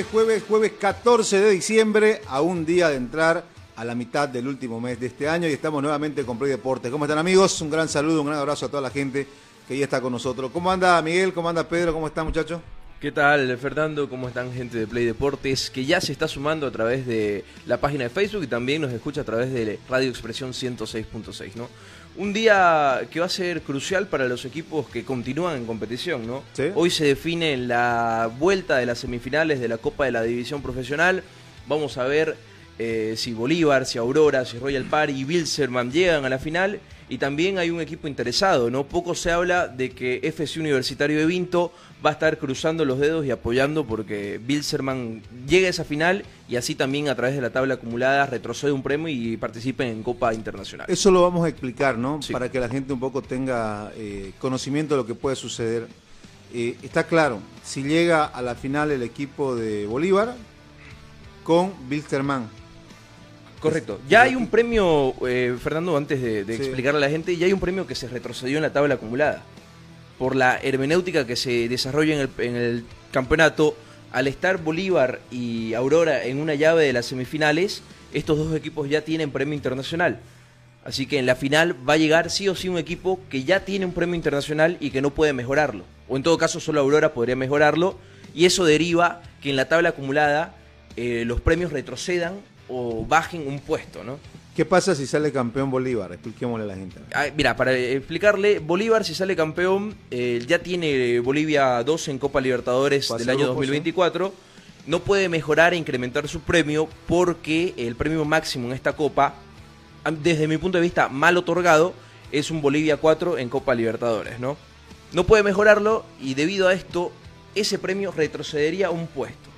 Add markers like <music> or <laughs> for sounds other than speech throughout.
Jueves, jueves, jueves 14 de diciembre, a un día de entrar a la mitad del último mes de este año y estamos nuevamente con Play Deportes. ¿Cómo están amigos? Un gran saludo, un gran abrazo a toda la gente que ya está con nosotros. ¿Cómo anda Miguel? ¿Cómo anda Pedro? ¿Cómo están muchachos? ¿Qué tal, Fernando? ¿Cómo están, gente de Play Deportes? Que ya se está sumando a través de la página de Facebook y también nos escucha a través de Radio Expresión 106.6, ¿no? Un día que va a ser crucial para los equipos que continúan en competición, ¿no? ¿Sí? Hoy se define la vuelta de las semifinales de la Copa de la División Profesional. Vamos a ver eh, si Bolívar, si Aurora, si Royal Party y Bilzerman llegan a la final. Y también hay un equipo interesado, ¿no? Poco se habla de que FC Universitario de Vinto va a estar cruzando los dedos y apoyando porque Bilzerman llegue a esa final y así también a través de la tabla acumulada retrocede un premio y participe en Copa Internacional. Eso lo vamos a explicar, ¿no? Sí. Para que la gente un poco tenga eh, conocimiento de lo que puede suceder. Eh, está claro, si llega a la final el equipo de Bolívar con Bilsterman. Correcto. Ya hay un premio, eh, Fernando, antes de, de Sí. explicarle a la gente, ya hay un premio que se retrocedió en la tabla acumulada. Por la hermenéutica que se desarrolla en el, en el campeonato, al estar Bolívar y Aurora en una llave de las semifinales, estos dos equipos ya tienen premio internacional. Así que en la final va a llegar sí o sí un equipo que ya tiene un premio internacional y que no puede mejorarlo. O en todo caso solo Aurora podría mejorarlo. Y eso deriva que en la tabla acumulada eh, los premios retrocedan o bajen un puesto, ¿no? ¿Qué pasa si sale campeón Bolívar? Expliquémosle a la gente. Ah, mira, para explicarle, Bolívar si sale campeón, eh, ya tiene Bolivia 2 en Copa Libertadores del año grupos, 2024. No puede mejorar e incrementar su premio porque el premio máximo en esta Copa, desde mi punto de vista mal otorgado, es un Bolivia 4 en Copa Libertadores, ¿no? No puede mejorarlo y debido a esto, ese premio retrocedería un puesto.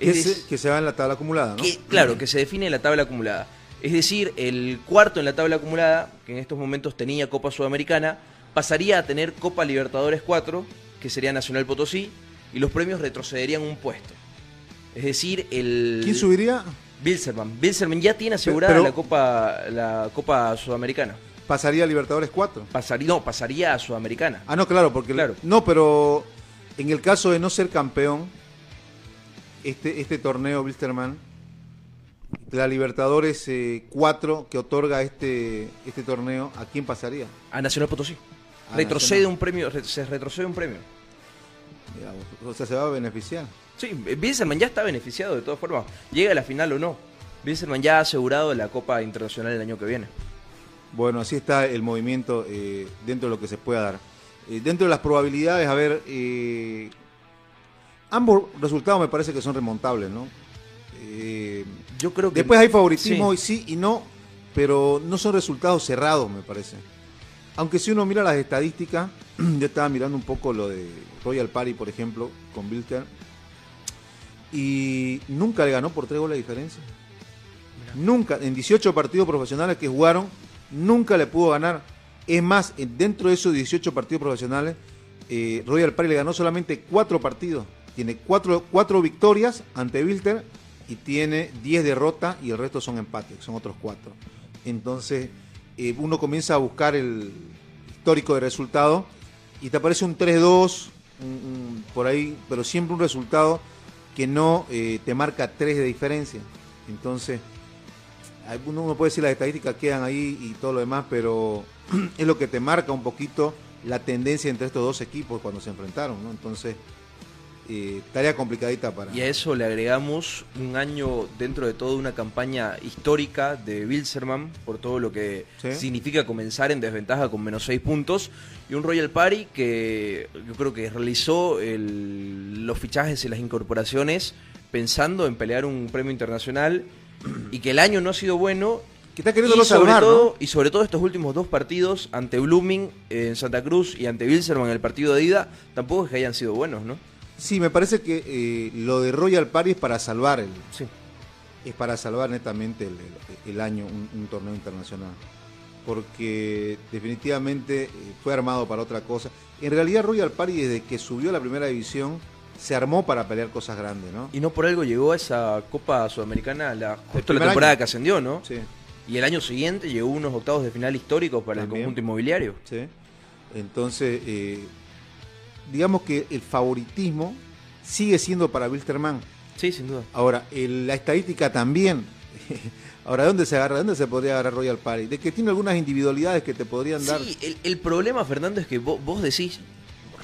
Que Es que se va en la tabla acumulada, ¿no? que, claro, que se define en la tabla acumulada. Es decir, el cuarto en la tabla acumulada, que en estos momentos tenía Copa Sudamericana, pasaría a tener Copa Libertadores 4, que sería Nacional Potosí, y los premios retrocederían un puesto. Es decir, el... ¿Quién subiría? Bilzerman. Bilzerman ya tiene asegurada Pero- la Copa la Copa Sudamericana. Pasaría a Libertadores 4. Pasaría, no, pasaría a Sudamericana. Ah, no, claro, porque... Claro. No, pero en el caso de no ser campeón, este, este torneo, Bilsterman, la Libertadores 4 que otorga este, este torneo, ¿a quién pasaría? A Nacional Potosí. A retrocede Nacional. un premio, re- se retrocede un premio. O sea, se va a beneficiar. Sí, Bilzerman ya está beneficiado de todas formas. Llega a la final o no. Bilzerman ya ha asegurado la Copa Internacional el año que viene. Bueno, así está el movimiento eh, dentro de lo que se pueda dar. Eh, dentro de las probabilidades, a ver, eh, ambos resultados me parece que son remontables, ¿no? Eh, Yo creo que. después hay favoritismo Sí. y sí y no, pero no son resultados cerrados, me parece. Aunque si uno mira las estadísticas, <clears throat> yo estaba mirando un poco lo de Royal Party, por ejemplo, con Bilster, y nunca le ganó por tres goles de diferencia. Nunca, en 18 partidos profesionales que jugaron, nunca le pudo ganar. Es más, en- dentro de esos 18 partidos profesionales, eh, Royal Party le ganó solamente 4 partidos. Tiene 4 cuatro victorias ante Wilter y tiene 10 derrotas y el resto son empates, son otros 4. Entonces, eh, uno comienza a buscar el histórico de resultado y te aparece un 3-2 un- un- por ahí, pero siempre un resultado que no eh, te marca 3 de diferencia. Entonces, uno uno puede decir las estadísticas quedan ahí y todo lo demás, pero <clears throat> es lo que te marca un poquito la tendencia entre estos dos equipos cuando se enfrentaron, ¿no? Entonces, eh, tarea complicadita para... Y a eso le agregamos un año dentro de toda una campaña histórica de Bilzerman, por todo lo que Sí. significa comenzar en desventaja con menos 6 puntos, y un Royal Party que yo creo que realizó el- los fichajes y las incorporaciones pensando en pelear un premio internacional, y que el año no ha sido bueno, Que está queriendo y, sobre salvar, todo, ¿no? y sobre todo estos últimos dos partidos ante Blooming eh, en Santa Cruz y ante Wilserman en el partido de ida, tampoco es que hayan sido buenos, ¿no? Sí, me parece que eh, lo de Royal Party es para salvar el, Sí. es para salvar netamente el, el- el año, un, un torneo internacional. Porque definitivamente eh, fue armado para otra cosa. En realidad Royal Party desde que subió a la primera división se armó para pelear cosas grandes, ¿no? Y no por algo llegó a esa Copa Sudamericana la, justo la temporada año. que ascendió, ¿no? Sí, Y el año siguiente llegó unos octavos de final históricos para También. el conjunto inmobiliario. sí. Entonces, eh, digamos que el favoritismo sigue siendo para Wilstermann. Sí, sin duda. Ahora, el- la estadística también. <laughs> Ahora, ¿de dónde se agarra? ¿De dónde se podría agarrar Royal Party? De que tiene algunas individualidades que te podrían dar. Sí, el, el problema, Fernando, es que vos, vos decís,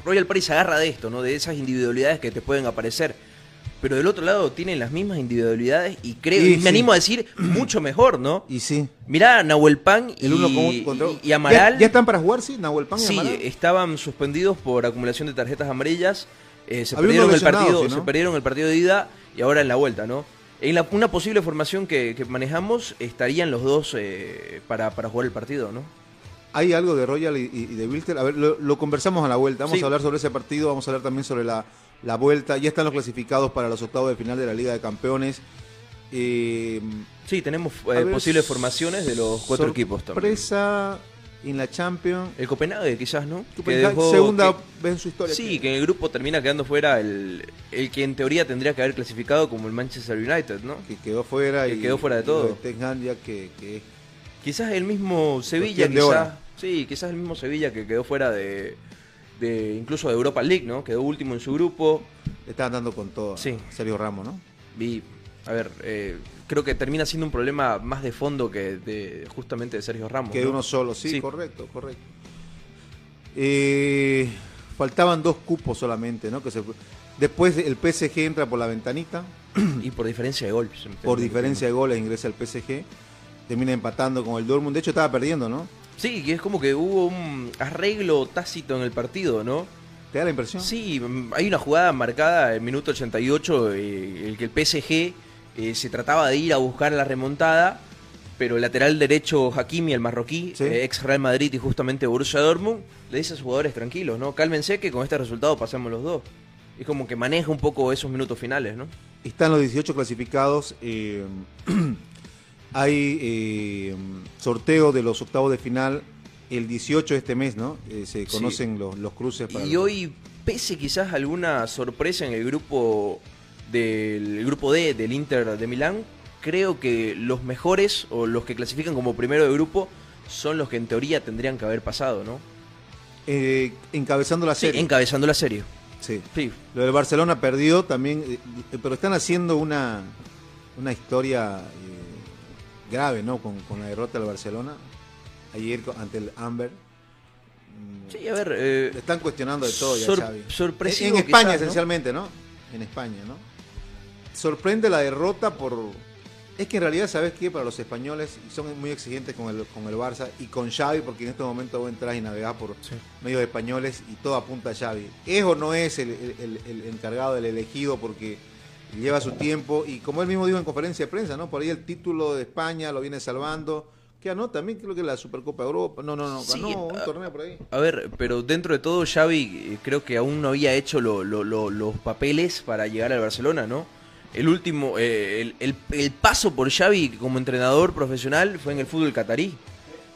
Royal Party se agarra de esto, ¿no? De esas individualidades que te pueden aparecer. Pero del otro lado tienen las mismas individualidades y creo, y me sí. animo a decir, <clears throat> mucho mejor, ¿no? Y sí, Mirá, Nahuel Pan y, el uno contra y- y Amaral. ¿Ya, ya están para jugar, sí? Nahuel Pan y Sí, Amaral. estaban suspendidos por acumulación de tarjetas amarillas. eh, se perdieron el partido, se perdieron el partido de ida y ahora en la vuelta, ¿no? En la- una posible formación que, que manejamos estarían los dos eh, para, para jugar el partido, ¿no? Hay algo de Royal y, y- y de Wilter. A ver, lo, lo conversamos a la vuelta. Vamos Sí. a hablar sobre ese partido, vamos a hablar también sobre la, la vuelta. Ya están los clasificados para los octavos de final de la Liga de Campeones. Eh, Sí, tenemos eh, ver, posibles formaciones de los cuatro equipos también. Sorpresa en la Champions. El Copenhague quizás, ¿no? Que Copenhague, dejó- segunda que- vez en su historia. sí, que en el grupo termina quedando fuera el, el que en teoría tendría que haber clasificado como el Manchester United, ¿no? que quedó fuera Que y quedó fuera de todo. Que, que Quizás el mismo Sevilla, quizás, sí, quizás el mismo Sevilla que quedó fuera de, de incluso de Europa League, ¿no? Quedó último en su grupo le estaban dando con todo Sí. Sergio Ramos, ¿no? y a ver, eh, creo que termina siendo un problema más de fondo que de justamente de Sergio Ramos. Que de ¿no? uno solo, sí, Sí. correcto, correcto. Eh, faltaban dos cupos solamente, ¿no? Que se, después el PSG entra por la ventanita, <clears throat> y por diferencia de gol. por diferencia de goles ingresa el PSG, termina empatando con el Dortmund, de hecho estaba perdiendo, ¿no? Sí, que es como que hubo un arreglo tácito en el partido, ¿no? ¿Te da la impresión? Sí, mm, hay una jugada marcada en minuto 88, eh, el que el PSG eh, se trataba de ir a buscar la remontada, pero el lateral derecho Hakimi, el marroquí, Sí. eh, ex Real Madrid y justamente Borussia Dortmund, le dice a sus jugadores tranquilos, ¿no? Cálmense que con este resultado pasamos los dos. Es como que maneja un poco esos minutos finales, ¿no? Están los 18 clasificados. <clears throat> hay eh, sorteo de los octavos de final el 18 de este mes, ¿no? Eh, se Sí. conocen los, los cruces. Para Y los- hoy, pese quizás a alguna sorpresa en el grupo del grupo D del Inter de Milán, creo que los mejores o los que clasifican como primero de grupo son los que en teoría tendrían que haber pasado, ¿no? eh, encabezando la Sí, serie. encabezando la serie. Sí. Sí, Lo del Barcelona perdió también, pero están haciendo una, una historia grave, ¿no? Con, con la derrota del Barcelona ayer ante el Amber. Mm, sí a ver, eh, Le están cuestionando de todo ya, sor- Xavi. sorpresivo En, en España quizás, ¿no? esencialmente, ¿no? En España, ¿no? Sorprende la derrota por... Es que en realidad, ¿sabes qué? Para los españoles, y son muy exigentes con el, con el Barça y con Xavi, porque en este momento vos entras y navegás por Sí. medios españoles y todo apunta a Xavi. ¿Es o no es el, el- el- el encargado, del elegido? Porque lleva su tiempo y como él mismo dijo en conferencia de prensa, ¿no? Por ahí el título de España lo viene salvando. ¿Qué ganó? También creo que la Supercopa de Europa. No, no, no. Sí, Ganó un ah, torneo por ahí. A ver, pero dentro de todo, Xavi eh, creo que aún no había hecho lo- lo- lo- los papeles para llegar al Barcelona, ¿no? El último, eh, el, el- el paso por Xavi como entrenador profesional fue en el fútbol catarí.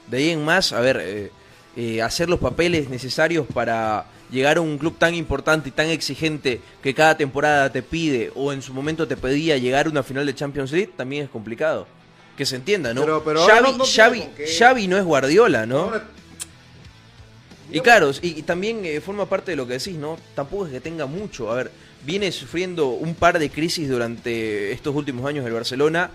De ahí en más, a ver, eh, eh, hacer los papeles necesarios para llegar a un club tan importante y tan exigente que cada temporada te pide o en su momento te pedía llegar a una final de Champions League, también es complicado. Que se entienda, ¿no? Pero- pero Xavi, no- no tiene Xavi- con qué. Xavi no es Guardiola, ¿no? Y claro, y, y también eh, forma parte de lo que decís, ¿no? Tampoco es que tenga mucho. A ver, viene sufriendo un par de crisis durante estos últimos años el Barcelona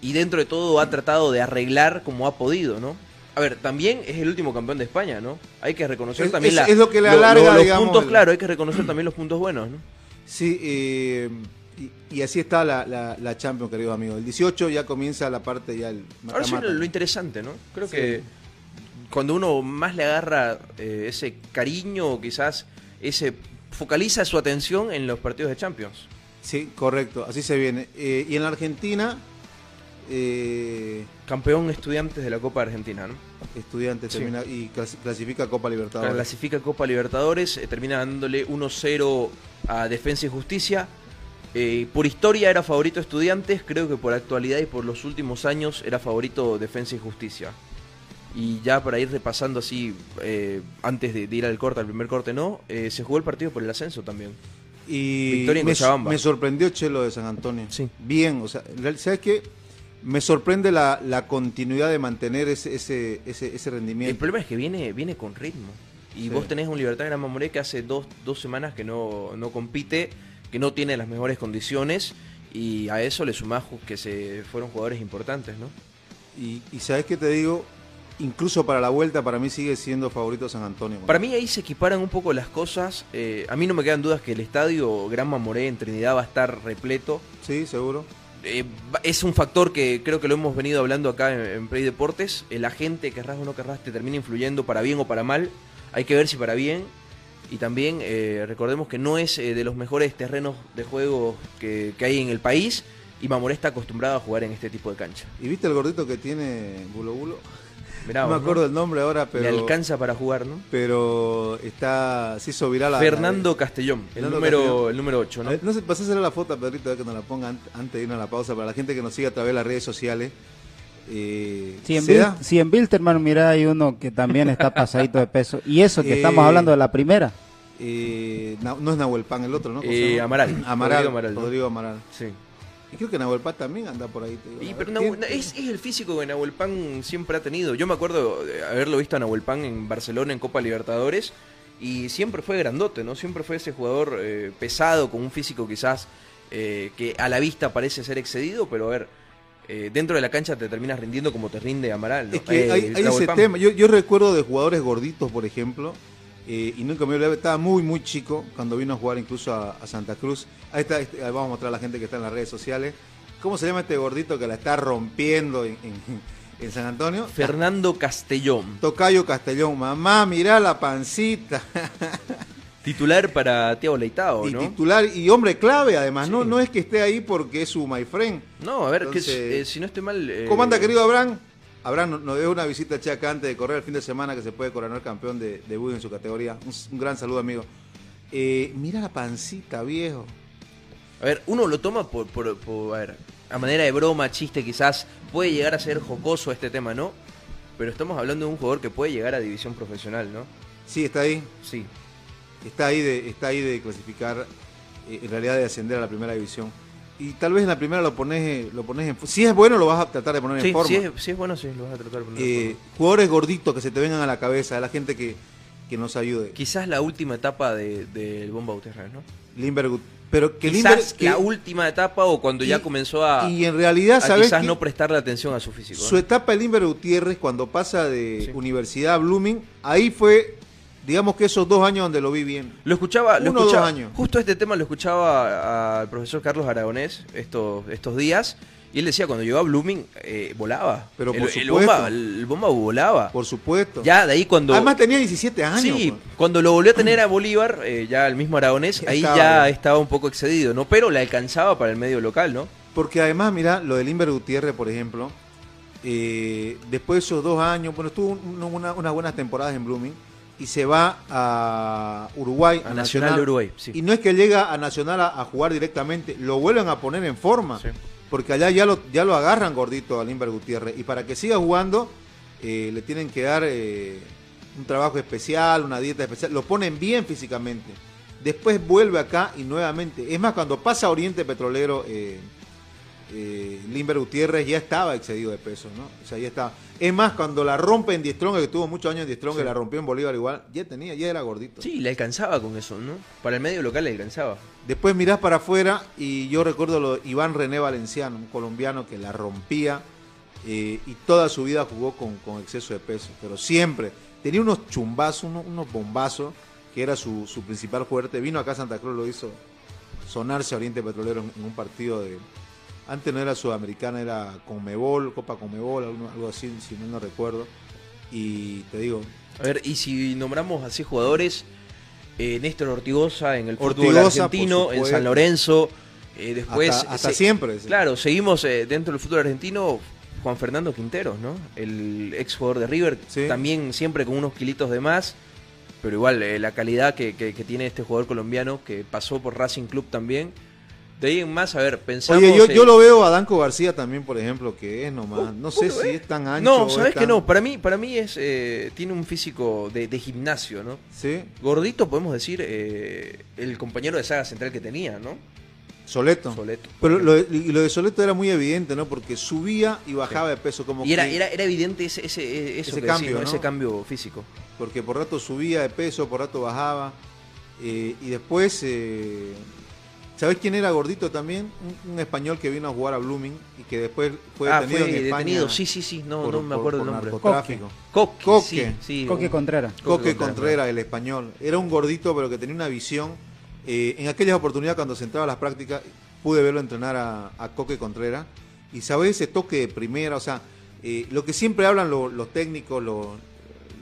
y dentro de todo ha tratado de arreglar como ha podido, ¿no? A ver, también es el último campeón de España, ¿no? Hay que reconocer Es- también es- la- es lo que le lo- alarga, los digamos, puntos, el- claro, hay que reconocer también los puntos buenos, ¿no? Sí, eh, y, y así está la, la, la Champions, queridos amigos. El 18 ya comienza la parte ya el Ahora sí lo, lo interesante, ¿no? Creo Sí. que cuando uno más le agarra eh, ese cariño o quizás ese focaliza su atención en los partidos de Champions. Sí, correcto, así se viene. Eh, y en la Argentina, eh, Campeón estudiantes de la Copa Argentina, ¿no? Estudiantes Sí. termina y clas- clasifica Copa Libertadores. Clasifica Copa Libertadores, eh, termina dándole 1-0 a Defensa y Justicia. Eh, por historia era favorito Estudiantes, creo que por actualidad y por los últimos años era favorito Defensa y Justicia. Y ya para ir repasando así, eh, antes de, de ir al corte, al primer corte no, se jugó el partido por el ascenso también. Y Victoria en me, Cochabamba. me sorprendió Chelo de San Antonio. Sí. Bien, o sea, ¿sabes qué? Me sorprende la, la continuidad de mantener ese, ese, ese, ese El rendimiento. problema es que viene, viene con ritmo. Y Sí. vos tenés un Libertad Gran Mamoré que hace dos, dos semanas que no, no compite, que no tiene las mejores condiciones. Y a eso le sumás que se fueron jugadores importantes, ¿no? Y, y ¿sabes qué te digo? Incluso para la vuelta, para mí sigue siendo favorito San Antonio. Para mí ahí se equiparan un poco las cosas. Eh, a mí no me quedan dudas que el estadio Gran Mamoré en Trinidad va a estar repleto. Sí, seguro. Eh, es un factor que creo que lo hemos venido hablando acá en, Play Deportes. El agente, querrás o no querrás, te termina influyendo para bien o para mal. Hay que ver si para bien. Y también eh, recordemos que no es eh, de los mejores terrenos de juego que, que hay en el país. Y Mamoré está acostumbrado a jugar en este tipo de cancha. ¿Y viste el gordito que tiene Bulo Bulo? Mirá no me acuerdo el nombre ahora, pero. Le alcanza para jugar, ¿no? Pero está. Se hizo viral. la- Fernando Castellón, el Fernando número, Castellón. el número 8, A ¿no? ver, No sé, pasásela la foto a Pedrito, a ver que nos la ponga ant- antes de irnos a la pausa. Para la gente que nos sigue a través de las redes sociales. Eh, Si en, ¿se Bil- da? si en mira, hay uno que también está pasadito de peso. Y eso que Eh, estamos hablando de la primera. Eh, no es Nahuel Pan el otro, ¿no? ¿Cómo se Eh? Amaral. Amaral. Rodrigo Amaral, ¿no? Rodrigo Amaral. Sí. Y creo que Nahuel Pan también anda por ahí. te digo. Y, pero Nahuel- es, es el físico que Nahuel Pan siempre ha tenido. Yo me acuerdo de haberlo visto a Nahuel Pan en Barcelona en Copa Libertadores y siempre fue grandote, ¿no? Siempre fue ese jugador eh, pesado, con un físico quizás eh, que a la vista parece ser excedido, pero a ver, eh, dentro de la cancha te terminas rindiendo como te rinde Amaral, ¿no? Es que Eh, hay, hay Nahuel ese Pan. tema. Yo, yo recuerdo de jugadores gorditos, por ejemplo, eh, y nunca me olvidé, estaba muy, muy chico cuando vino a jugar incluso a, a Santa Cruz. Ahí está, este, ahí vamos a mostrar a la gente que está en las redes sociales. ¿Cómo se llama este gordito que la está rompiendo en, en- en San Antonio? Fernando Castellón, Tocayo Castellón, mamá, mirá la pancita. <laughs> titular para Tiago Leitao, y ¿no? titular y hombre clave, además. No, Sí. no es que esté ahí porque es su my friend. No, a ver, que eh, si no estoy mal... eh, ¿Cómo anda, querido Abraham? Abraham nos- dio una visita che, acá antes de correr el fin de semana que se puede coronar campeón de, de Budo en su categoría. Un, un gran saludo, amigo. Eh, mira la pancita, viejo. A ver, uno lo toma por, por, por- a ver, a manera de broma, chiste, quizás puede llegar a ser jocoso este tema, ¿no? Pero estamos hablando de un jugador que puede llegar a división profesional, ¿no? Sí, está ahí. Sí. Está ahí de, está ahí de clasificar, eh, en realidad de ascender a la primera división. Y tal vez en la primera lo pones, lo pones en... Si es bueno, lo vas a tratar de poner Sí, en forma. sí es, sí es bueno, sí, lo vas a tratar de poner en Eh, forma. jugadores gorditos que se te vengan a la cabeza, de la gente que, que nos ayude. Quizás la última etapa del de, Bomba Uterra, ¿no? Limbergut. Pero que quizás Limber- que- la última etapa o cuando ya comenzó a, y en realidad, ¿sabes quizás no prestarle atención a su físico. ¿no? Su etapa de Limber Gutiérrez, cuando pasa de Sí. universidad a Blooming, ahí fue, digamos que esos dos años donde lo vi bien. Lo escuchaba, lo Uno dos años. justo este tema lo escuchaba al profesor Carlos Aragonés estos, estos días y él decía cuando llegó a Blooming eh, volaba. Pero el, por el supuesto. bomba, el bomba volaba. Por supuesto. Ya de ahí cuando Además tenía 17 años. sí, pues. cuando lo volvió a tener a Bolívar, eh, ya el mismo Aragonés, ahí estaba, ya estaba un poco excedido, ¿no? Pero le alcanzaba para el medio local, ¿no? Porque además, mira, lo de Limber Gutiérrez, por ejemplo, eh, después de esos dos años, bueno, estuvo un- una- unas buenas temporadas en Blooming y se va a Uruguay, A Nacional de Uruguay, sí. Y no es que llega a Nacional a, a jugar directamente, lo vuelven a poner en forma. Sí. Porque allá ya lo, ya lo agarran gordito a Limber Gutiérrez. Y para que siga jugando, eh, le tienen que dar eh, un trabajo especial, una dieta especial. Lo ponen bien físicamente. Después vuelve acá y nuevamente. Es más, cuando pasa a Oriente Petrolero, eh, eh, Limber Gutiérrez ya estaba excedido de peso, ¿no? O sea, ya estaba. Es más, cuando la rompe en Diestronga, que tuvo muchos años en Diestronga, Sí. y la rompió en Bolívar igual, ya tenía, ya era gordito. Sí, le alcanzaba con eso, ¿no? Para el medio local le alcanzaba. Después mirás para afuera y yo recuerdo lo de Iván René Valenciano, un colombiano que la rompía eh, y toda su vida jugó con, con exceso de peso, pero siempre tenía unos chumbazos, unos, unos bombazos, que era su, su principal fuerte. Vino acá a Santa Cruz, lo hizo sonarse a Oriente Petrolero en, en un partido de... Antes no era sudamericana, era Conmebol, Copa Conmebol, algo, algo así, si no, no recuerdo. Y te digo, A ver, y si nombramos así jugadores, eh, Néstor Ortigosa en el fútbol Ortigosa, argentino, en. San Lorenzo, Eh, después, Hasta- hasta se- siempre, sí. Claro, seguimos eh, dentro del fútbol argentino. Juan Fernando Quinteros, ¿no? El ex jugador de River, Sí. también siempre con unos kilitos de más, pero igual eh, la calidad que, que- que tiene este jugador colombiano que pasó por Racing Club también. De ahí en más, a ver, pensamos. Oye, yo, en- yo lo veo a Danco García también, por ejemplo, que es nomás. No sé ¿Vos lo si es tan ancho. No, sabes es que tan- no. Para mí, para mí es eh, tiene un físico de, de gimnasio, ¿no? Sí, Gordito, podemos decir, eh, el compañero de saga central que tenía, ¿no? Soleto. Soleto. Pero lo, lo de Soleto era muy evidente, ¿no? Porque subía y bajaba de peso como Y era, que- era, era evidente ese, ese, eso Ese que cambio, decís, ¿no? ¿no? ese cambio físico. porque por rato subía de peso, por rato bajaba. eh, y después, eh, ¿sabés quién era gordito también? Un, un español que vino a jugar a Blooming y que después fue ah, detenido fue en España. detenido, sí, sí, sí, no, por- no me acuerdo por el nombre. narcotráfico. Coque, Coque. sí, sí. Coque Contreras. Coque Contreras, el español. Era un gordito, pero que tenía una visión. Eh, en aquellas oportunidades, cuando se entraba a las prácticas, pude verlo entrenar a, a Coque Contreras. Y sabés ese toque de primera, o sea, eh, lo que siempre hablan lo- los técnicos, lo-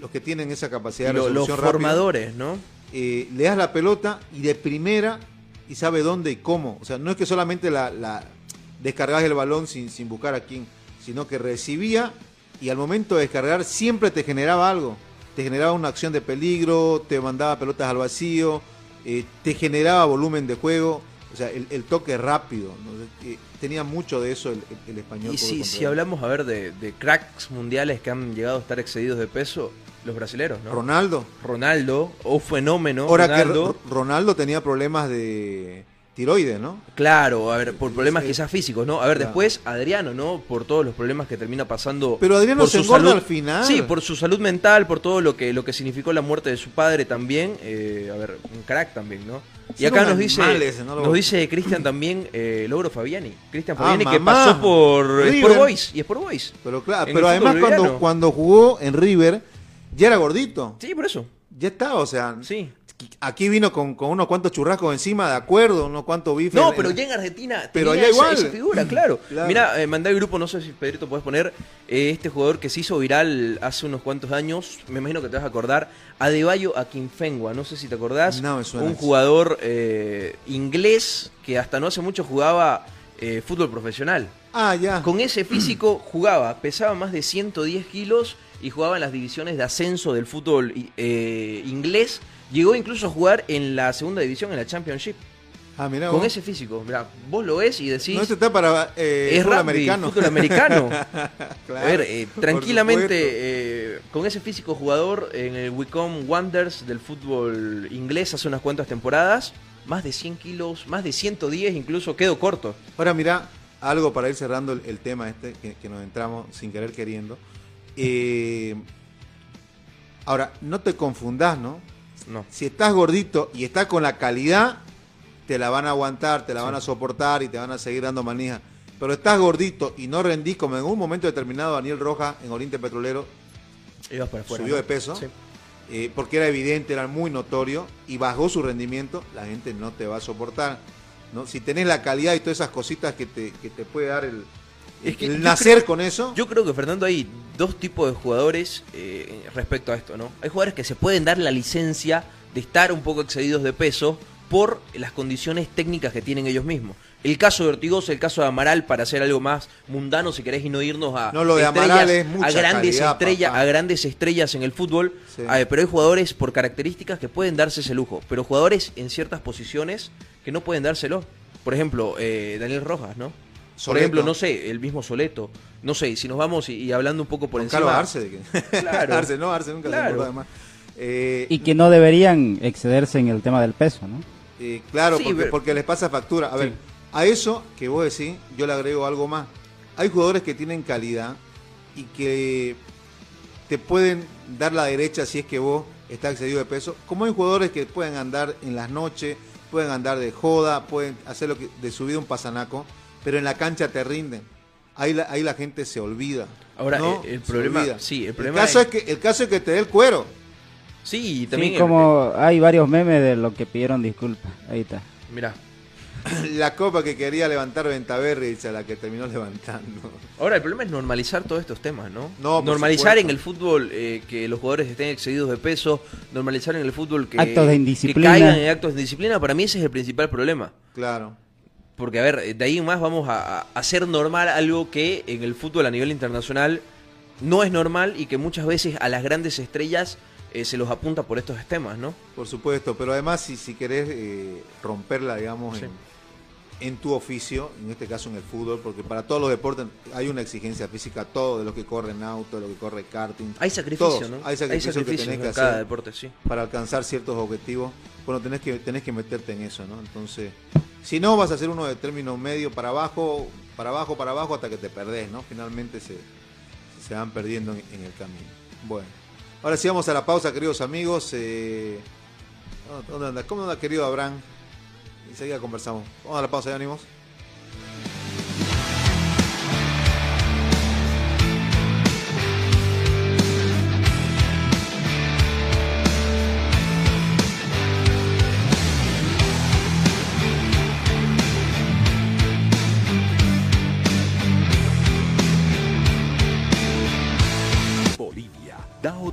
los que tienen esa capacidad de lo- los resolución rápida, formadores, ¿no? eh, le das la pelota y de primera y sabe dónde y cómo. O sea, no es que solamente la, la descargas el balón sin, sin buscar a quién, sino que recibía y al momento de descargar siempre te generaba algo. Te generaba una acción de peligro, te mandaba pelotas al vacío, eh, te generaba volumen de juego. O sea, el, el toque rápido. ¿no? Eh, tenía mucho de eso el, el- el español. Y si, si hablamos, a ver, de, de cracks mundiales que han llegado a estar excedidos de peso, los brasileros, ¿no? Ronaldo. Ronaldo, o fenómeno, Ahora Ronaldo. que Ro- Ronaldo tenía problemas de tiroides, ¿no? Claro, a ver, por problemas Sí. quizás físicos, ¿no? A ver, Claro. después Adriano, ¿no? Por todos los problemas que termina pasando. Pero Adriano por se su engorda salud- al final. Sí, por su salud mental, por todo lo que lo que significó la muerte de su padre también. eh, a ver, un crack también, ¿no? Y acá un nos dice, ese, no lo- nos dice Cristian también, eh, Logro Fabiani. Cristian Ah, Fabiani que pasó por. Sport Boys. Y Sport Boys. Pero claro, pero además cuando, cuando jugó en River, ya era gordito. Sí, por eso. Ya estaba, o sea, Sí. aquí vino con, con unos cuantos churrascos encima, de acuerdo, unos cuantos bifes. No, en- pero ya en Argentina Pero allá esa, igual. esa figura, claro. Claro. Mira, eh, mandé al grupo, no sé si Pedrito puedes poner, eh, este jugador que se hizo viral hace unos cuantos años, me imagino que te vas a acordar, Adebayo Akinfenwa, no sé si te acordás. No, me suena Un jugador eh, inglés que hasta no hace mucho jugaba eh, fútbol profesional. Ah, ya. Con ese físico jugaba, pesaba más de 110 kilos y jugaba en las divisiones de ascenso del fútbol eh, inglés. Llegó incluso a jugar en la segunda división, en la Championship. Ah, mirá Con vos. ese físico. Mirá, vos lo ves y decís. No, está para eh, es fútbol rugby, americano. fútbol americano. <laughs> Claro, a ver, eh, tranquilamente, eh, con ese físico jugador en el Wycombe Wanderers del fútbol inglés hace unas cuantas temporadas, más de 100 kilos, más de 110 incluso, quedó corto. Ahora mira, algo para ir cerrando el, el tema este, que, que nos entramos sin querer queriendo. Eh, ahora, no te confundas, ¿no? No. si estás gordito y estás con la calidad, te la van a aguantar, te la van a soportar y te van a seguir dando manija. Pero estás gordito y no rendís, como en un momento determinado Daniel Rojas en Oriente Petrolero Ibas para afuera. subió de peso, Sí. eh, porque era evidente, era muy notorio y bajó su rendimiento, la gente no te va a soportar. ¿no? Si tenés la calidad y todas esas cositas que te, que te puede dar el, Es que nacer creo- con eso, Yo creo que, Fernando, hay dos tipos de jugadores eh, respecto a esto, ¿no? Hay jugadores que se pueden dar la licencia de estar un poco excedidos de peso por las condiciones técnicas que tienen ellos mismos. El caso de Ortigosa, el caso de Amaral, para hacer algo más mundano, si querés, y no irnos a, No, lo de estrellas, Amaral es mucha a grandes calidad, estrellas, papá. a grandes estrellas en el fútbol. Sí. Eh, pero hay jugadores por características que pueden darse ese lujo, pero jugadores en ciertas posiciones que no pueden dárselo. Por ejemplo, eh, Daniel Rojas, ¿no? Por ejemplo, no sé, el mismo Soleto. No sé, si nos vamos y, y hablando un poco por con encima. Carlos Arce. de que- Claro. <laughs> Arce, no, Arce nunca se Claro. engorda además. Eh, Y que no deberían excederse en el tema del peso, ¿no? Eh, claro, Sí, porque, pero- porque les pasa factura. A ver, Sí. a eso que vos decís, yo le agrego algo más. Hay jugadores que tienen calidad y que te pueden dar la derecha si es que vos estás excedido de peso. Como hay jugadores que pueden andar en las noches, pueden andar de joda, pueden hacer lo que de su vida un pasanaco, pero en la cancha te rinden. Ahí la, ahí la gente se olvida. Ahora, ¿no? eh, el problema- olvida. sí, el problema caso es- es que el caso es que te dé el cuero. Sí, y también. Sí, como hay varios memes de lo que pidieron disculpas. Ahí está. mira, <coughs> La copa que quería levantar Ventaverri y se la que terminó <laughs> levantando. ahora el problema es normalizar todos estos temas, ¿no? No, por normalizar supuesto. en el fútbol eh, que los jugadores estén excedidos de peso, normalizar en el fútbol que, Actos de que indisciplina. caigan en actos de indisciplina. Para mí ese es el principal problema. Claro. Porque, a ver, de ahí en más vamos a, a hacer normal algo que en el fútbol a nivel internacional no es normal y que muchas veces a las grandes estrellas eh, se los apunta por estos temas, ¿no? Por supuesto, pero además si, si querés eh, romperla, digamos, Sí. en, en tu oficio, en este caso en el fútbol, porque para todos los deportes hay una exigencia física, todo de lo que corre en auto, de lo que corre karting. Hay sacrificio, todos, ¿no? Hay sacrificio, que tenés en que cada hacer deporte, sí. para alcanzar ciertos objetivos. Bueno, tenés que, tenés que meterte en eso, ¿no? Entonces, si no, vas a hacer uno de término medio para abajo, para abajo, para abajo, hasta que te perdés, ¿no? Finalmente se, se van perdiendo en, el camino. Bueno, ahora sí vamos a la pausa, queridos amigos. Eh, ¿Dónde anda? ¿Cómo anda, querido Abraham? Enseguida conversamos. Vamos a la pausa, ya venimos.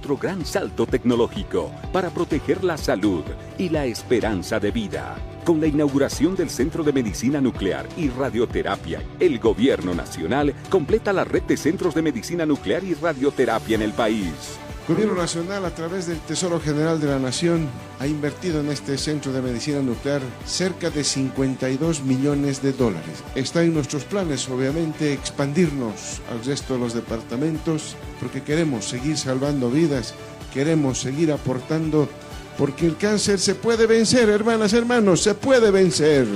Otro gran salto tecnológico para proteger la salud y la esperanza de vida. Con la inauguración del Centro de Medicina Nuclear y Radioterapia, el Gobierno Nacional completa la red de centros de medicina nuclear y radioterapia en el país. Gobierno Nacional, a través del Tesoro General de la Nación, ha invertido en este centro de medicina nuclear cerca de 52 millones de dólares. Está en nuestros planes, obviamente, expandirnos al resto de los departamentos, porque queremos seguir salvando vidas, queremos seguir aportando, porque el cáncer se puede vencer, hermanas, hermanos, se puede vencer.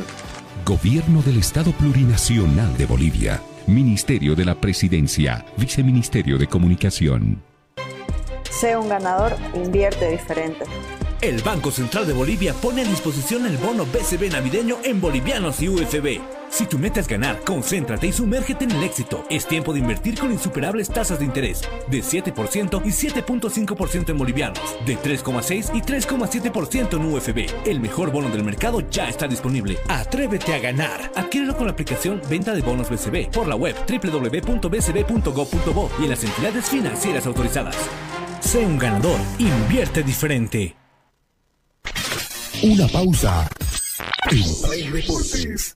Gobierno del Estado Plurinacional de Bolivia. Ministerio de la Presidencia. Viceministerio de Comunicación. Sé un ganador, invierte diferente. El Banco Central de Bolivia pone a disposición el bono BCB navideño en bolivianos y UFB. Si tu meta es ganar, concéntrate y sumérgete en el éxito. Es tiempo de invertir con insuperables tasas de interés de 7% y 7.5% en bolivianos, de 3,6 y 3,7% en UFB. El mejor bono del mercado ya está disponible. Atrévete a ganar. Adquiérelo con la aplicación Venta de Bonos BCB por la web www.bcb.gov.bo y en las entidades financieras autorizadas. Sé un ganador. Invierte diferente. Una pausa. En Play Deportes.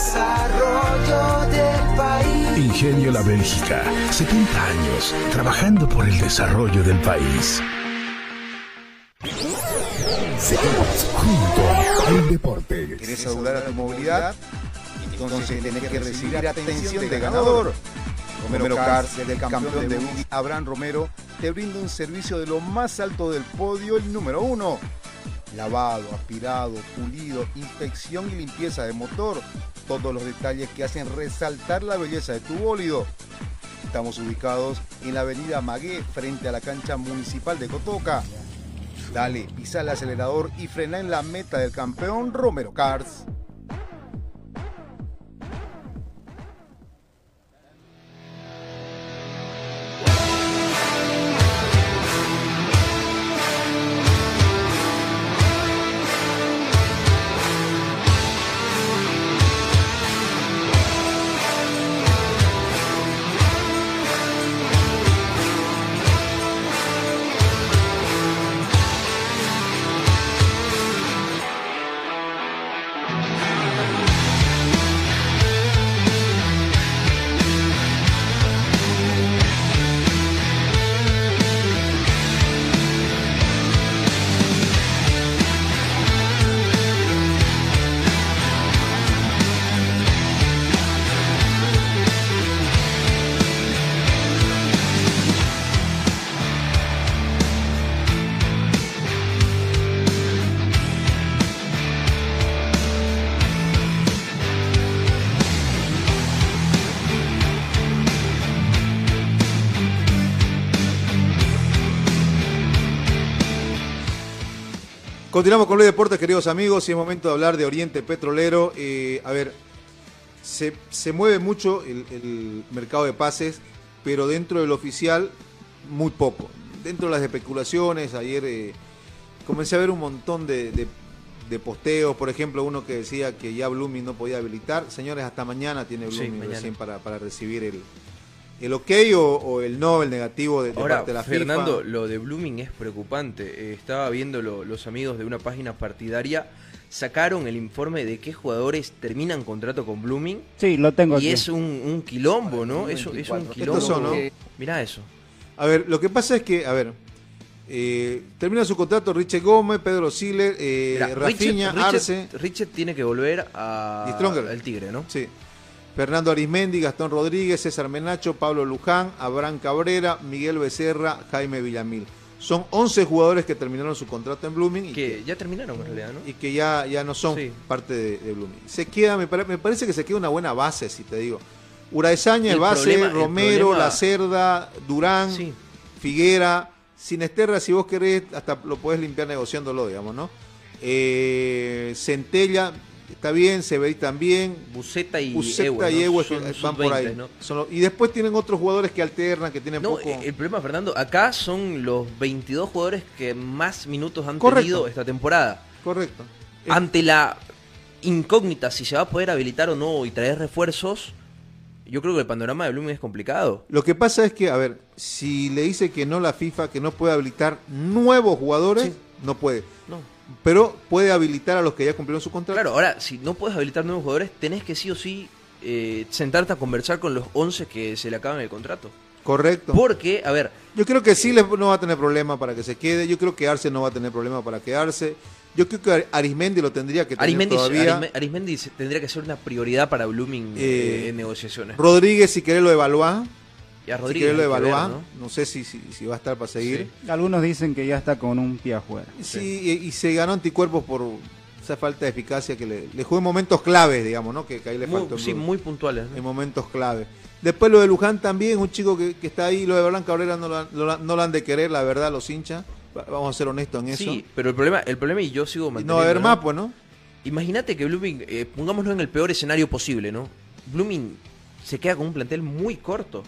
desarrollo del país. Ingenio La Bélgica, 70 años trabajando por el desarrollo del país. Seguimos junto al deporte. ¿Querés asegurar a tu movilidad? Entonces tenés que recibir atención de ganador. Romero Cars, del campeón de buggy Abraham Romero, te brinda un servicio de lo más alto del podio, el número uno. Lavado, aspirado, pulido, inspección y limpieza de motor. Todos los detalles que hacen resaltar la belleza de tu bólido. Estamos ubicados en la avenida Magué, frente a la cancha municipal de Cotoca. Dale, pisa el acelerador y frena en la meta del campeón Romero Cars. Continuamos con los deportes, queridos amigos, y es momento de hablar de Oriente Petrolero. Eh, a ver, se, se mueve mucho el, el mercado de pases, pero dentro del oficial, muy poco. Dentro de las especulaciones, ayer eh, comencé a ver un montón de, de- de posteos, por ejemplo, uno que decía que ya Blooming no podía habilitar. Señores, hasta mañana tiene Sí, Blooming mañana. recién para, para recibir el, el ok o, o el no, el negativo de, de Ahora, parte de la Fernando, FIFA. lo de Blooming es preocupante. Eh, estaba viendo lo- los amigos de una página partidaria. Sacaron el informe de qué jugadores terminan contrato con Blooming. Sí, lo tengo Y aquí. es un, un quilombo, ¿no? Eso es un 24. quilombo. Son, Mirá eso. A ver, lo que pasa es que, a ver, eh, termina su contrato Richie Gómez, Pedro Siler, eh, Rafinha, Richard- Arce, Richard- tiene que volver a al Tigre, ¿no? sí, Fernando Arismendi, Gastón Rodríguez, César Menacho, Pablo Luján, Abraham Cabrera, Miguel Becerra, Jaime Villamil. Son 11 jugadores que terminaron su contrato en Blooming y Que ya terminaron en realidad, ¿no? y que ya, ya no son Sí. parte de, de Blooming. Se queda, me, pare- me parece que se queda una buena base, si te digo. Uraesaña, El base, problema- Romero, problema- La Cerda, Durán, Sí. Figuera, Sinesterra, si vos querés, hasta lo podés limpiar negociándolo, digamos, ¿no? Eh, Centella, está bien, Severí también, Buceta y Uceta Ewe, y ¿no? Ewe Son van por ahí. sub-20, ¿no? Son los- y después tienen otros jugadores que alternan, que tienen No, poco... eh, el problema, Fernando, acá son los 22 jugadores que más minutos han Correcto. tenido esta temporada. Correcto. Eh, Ante la incógnita si se va a poder habilitar o no y traer refuerzos, yo creo que el panorama de Blooming es complicado. Lo que pasa es que, a ver, si le dice que no la FIFA, que no puede habilitar nuevos jugadores, no puede. No. Pero puede habilitar a los que ya cumplieron su contrato. Claro, ahora, si no puedes habilitar nuevos jugadores, tenés que sí o sí eh, sentarte a conversar con los 11 que se le acaban el contrato. Correcto. Porque, a ver, Yo creo que sí no va a tener problema para que se quede. Yo creo que Arce no va a tener problema para quedarse. Yo creo que Ar- Arismendi lo tendría que tener Arismendi, todavía. Arisme- Arismendi se- tendría que ser una prioridad para Blooming Eh, eh, en negociaciones. Rodríguez, si querés lo evaluar. Y a Rodríguez que. ¿no? ¿no? sé si, si, si va a estar para seguir. Algunos dicen que ya está con un pie afuera. Sí, y, y se ganó anticuerpos por esa falta de eficacia que le, le jugó en momentos claves, digamos, ¿no? Que, que ahí le Muy- faltó. en sí, muy puntuales. ¿no? en momentos clave. Después lo de Luján también, un chico que, que está ahí, lo de Berlán Cabrera no lo, no, lo- no lo han de querer, la verdad, los hinchas. Va- Vamos a ser honestos en eso. Sí, pero el problema, el problema y yo sigo y manteniendo. no va a haber ¿no? más, pues, ¿no? Imagínate que Blooming, eh, pongámoslo en el peor escenario posible, ¿no? Blooming se queda con un plantel muy corto.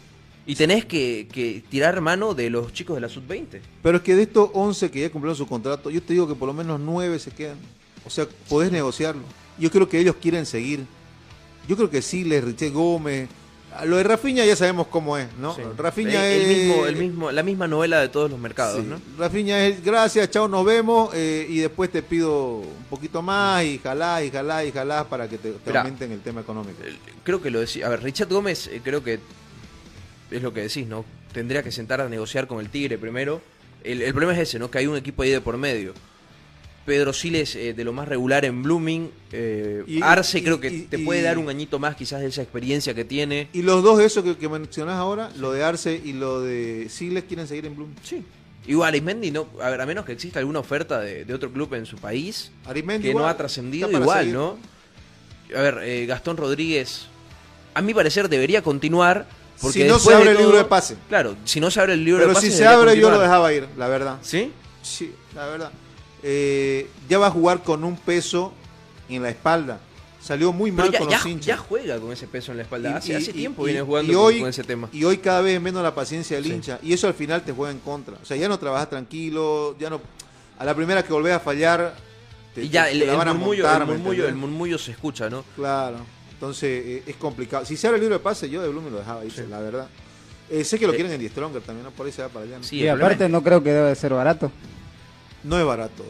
Y tenés que, que tirar mano de los chicos de la sub-20. Pero es que de estos 11 que ya cumplieron su contrato, yo te digo que por lo menos 9 se quedan. O sea, podés negociarlo. Yo creo que ellos quieren seguir. Yo creo que sí, les Richie Gómez. A Lo de Rafinha ya sabemos cómo es, ¿no? Sí. Rafinha el, es. mismo, el mismo, la misma novela de todos los mercados, Sí. ¿no? Rafinha es gracias, chao, nos vemos. eh, y después te pido un poquito más y jalá, y jalá, y jalá para que te, te Mirá. aumenten el tema económico. Creo que lo decía. A ver, Richard Gómez, eh, creo que es lo que decís, ¿no? Tendría que sentar a negociar con el Tigre primero. El, el problema es ese, ¿no? Que hay un equipo ahí de por medio. Pedro Siles, eh, de lo más regular en Blooming. eh, Y- Arce, y- creo que y- te puede dar un añito más, quizás, de esa experiencia que tiene. Y los dos, eso que, que mencionás ahora, lo de Arce y lo de Siles, quieren seguir en Bloom. Sí. Igual, Arismendi, no, a, ver, a menos que exista alguna oferta de, de otro club en su país, Arismendi que igual, no ha trascendido, igual, seguir. ¿no? A ver, eh, Gastón Rodríguez, a mi parecer, debería continuar. Porque Si no se abre el libro de pase. Claro, si no se abre el libro Pero de pase. si se abre, yo lo dejaba ir, la verdad. ¿Sí? Sí, la verdad. Eh, ya va a jugar con un peso en la espalda. Salió muy Pero mal ya, con ya- los hinchas. ya juega con ese peso en la espalda. Y- hace y- hace y- tiempo viene jugando y con- hoy, con ese tema. Y hoy cada vez menos la paciencia del Sí. hincha. Y eso al final te juega en contra. O sea, ya no trabajas tranquilo, ya no. A la primera que volvés a fallar, te, y ya te- el, te la el murmullo, montar, el, ¿me murmullo, el murmullo se escucha, ¿no? Claro. Entonces eh, es complicado. Si se abre el libro de pase, yo de Blooming lo dejaba irse, la verdad. Eh, sé que lo quieren en Die Stronger también, ¿no? Por ahí se va para allá. ¿no? Sí, y aparte no creo que debe de ser barato. No es barato.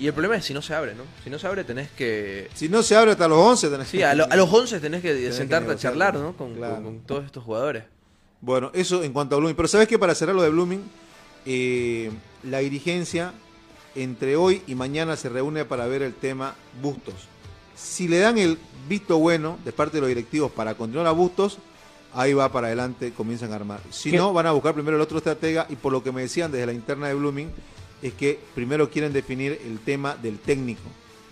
Y el problema es si no se abre, ¿no? Si no se abre tenés que... Si no se abre hasta los 11, tenés Sí, a, lo- a los 11 tenés que Tenés que sentarte a charlar, ¿no? Con, claro. con- con todos estos jugadores. Bueno, eso en cuanto a Blooming. Pero sabes que para cerrar lo de Blooming, eh, la dirigencia entre hoy y mañana se reúne para ver el tema Bustos. Si le dan el visto bueno de parte de los directivos para continuar a Bustos, ahí va para adelante, comienzan a armar. Si ¿Qué? no, van a buscar primero el otro estratega y por lo que me decían desde la interna de Blooming, es que primero quieren definir el tema del técnico.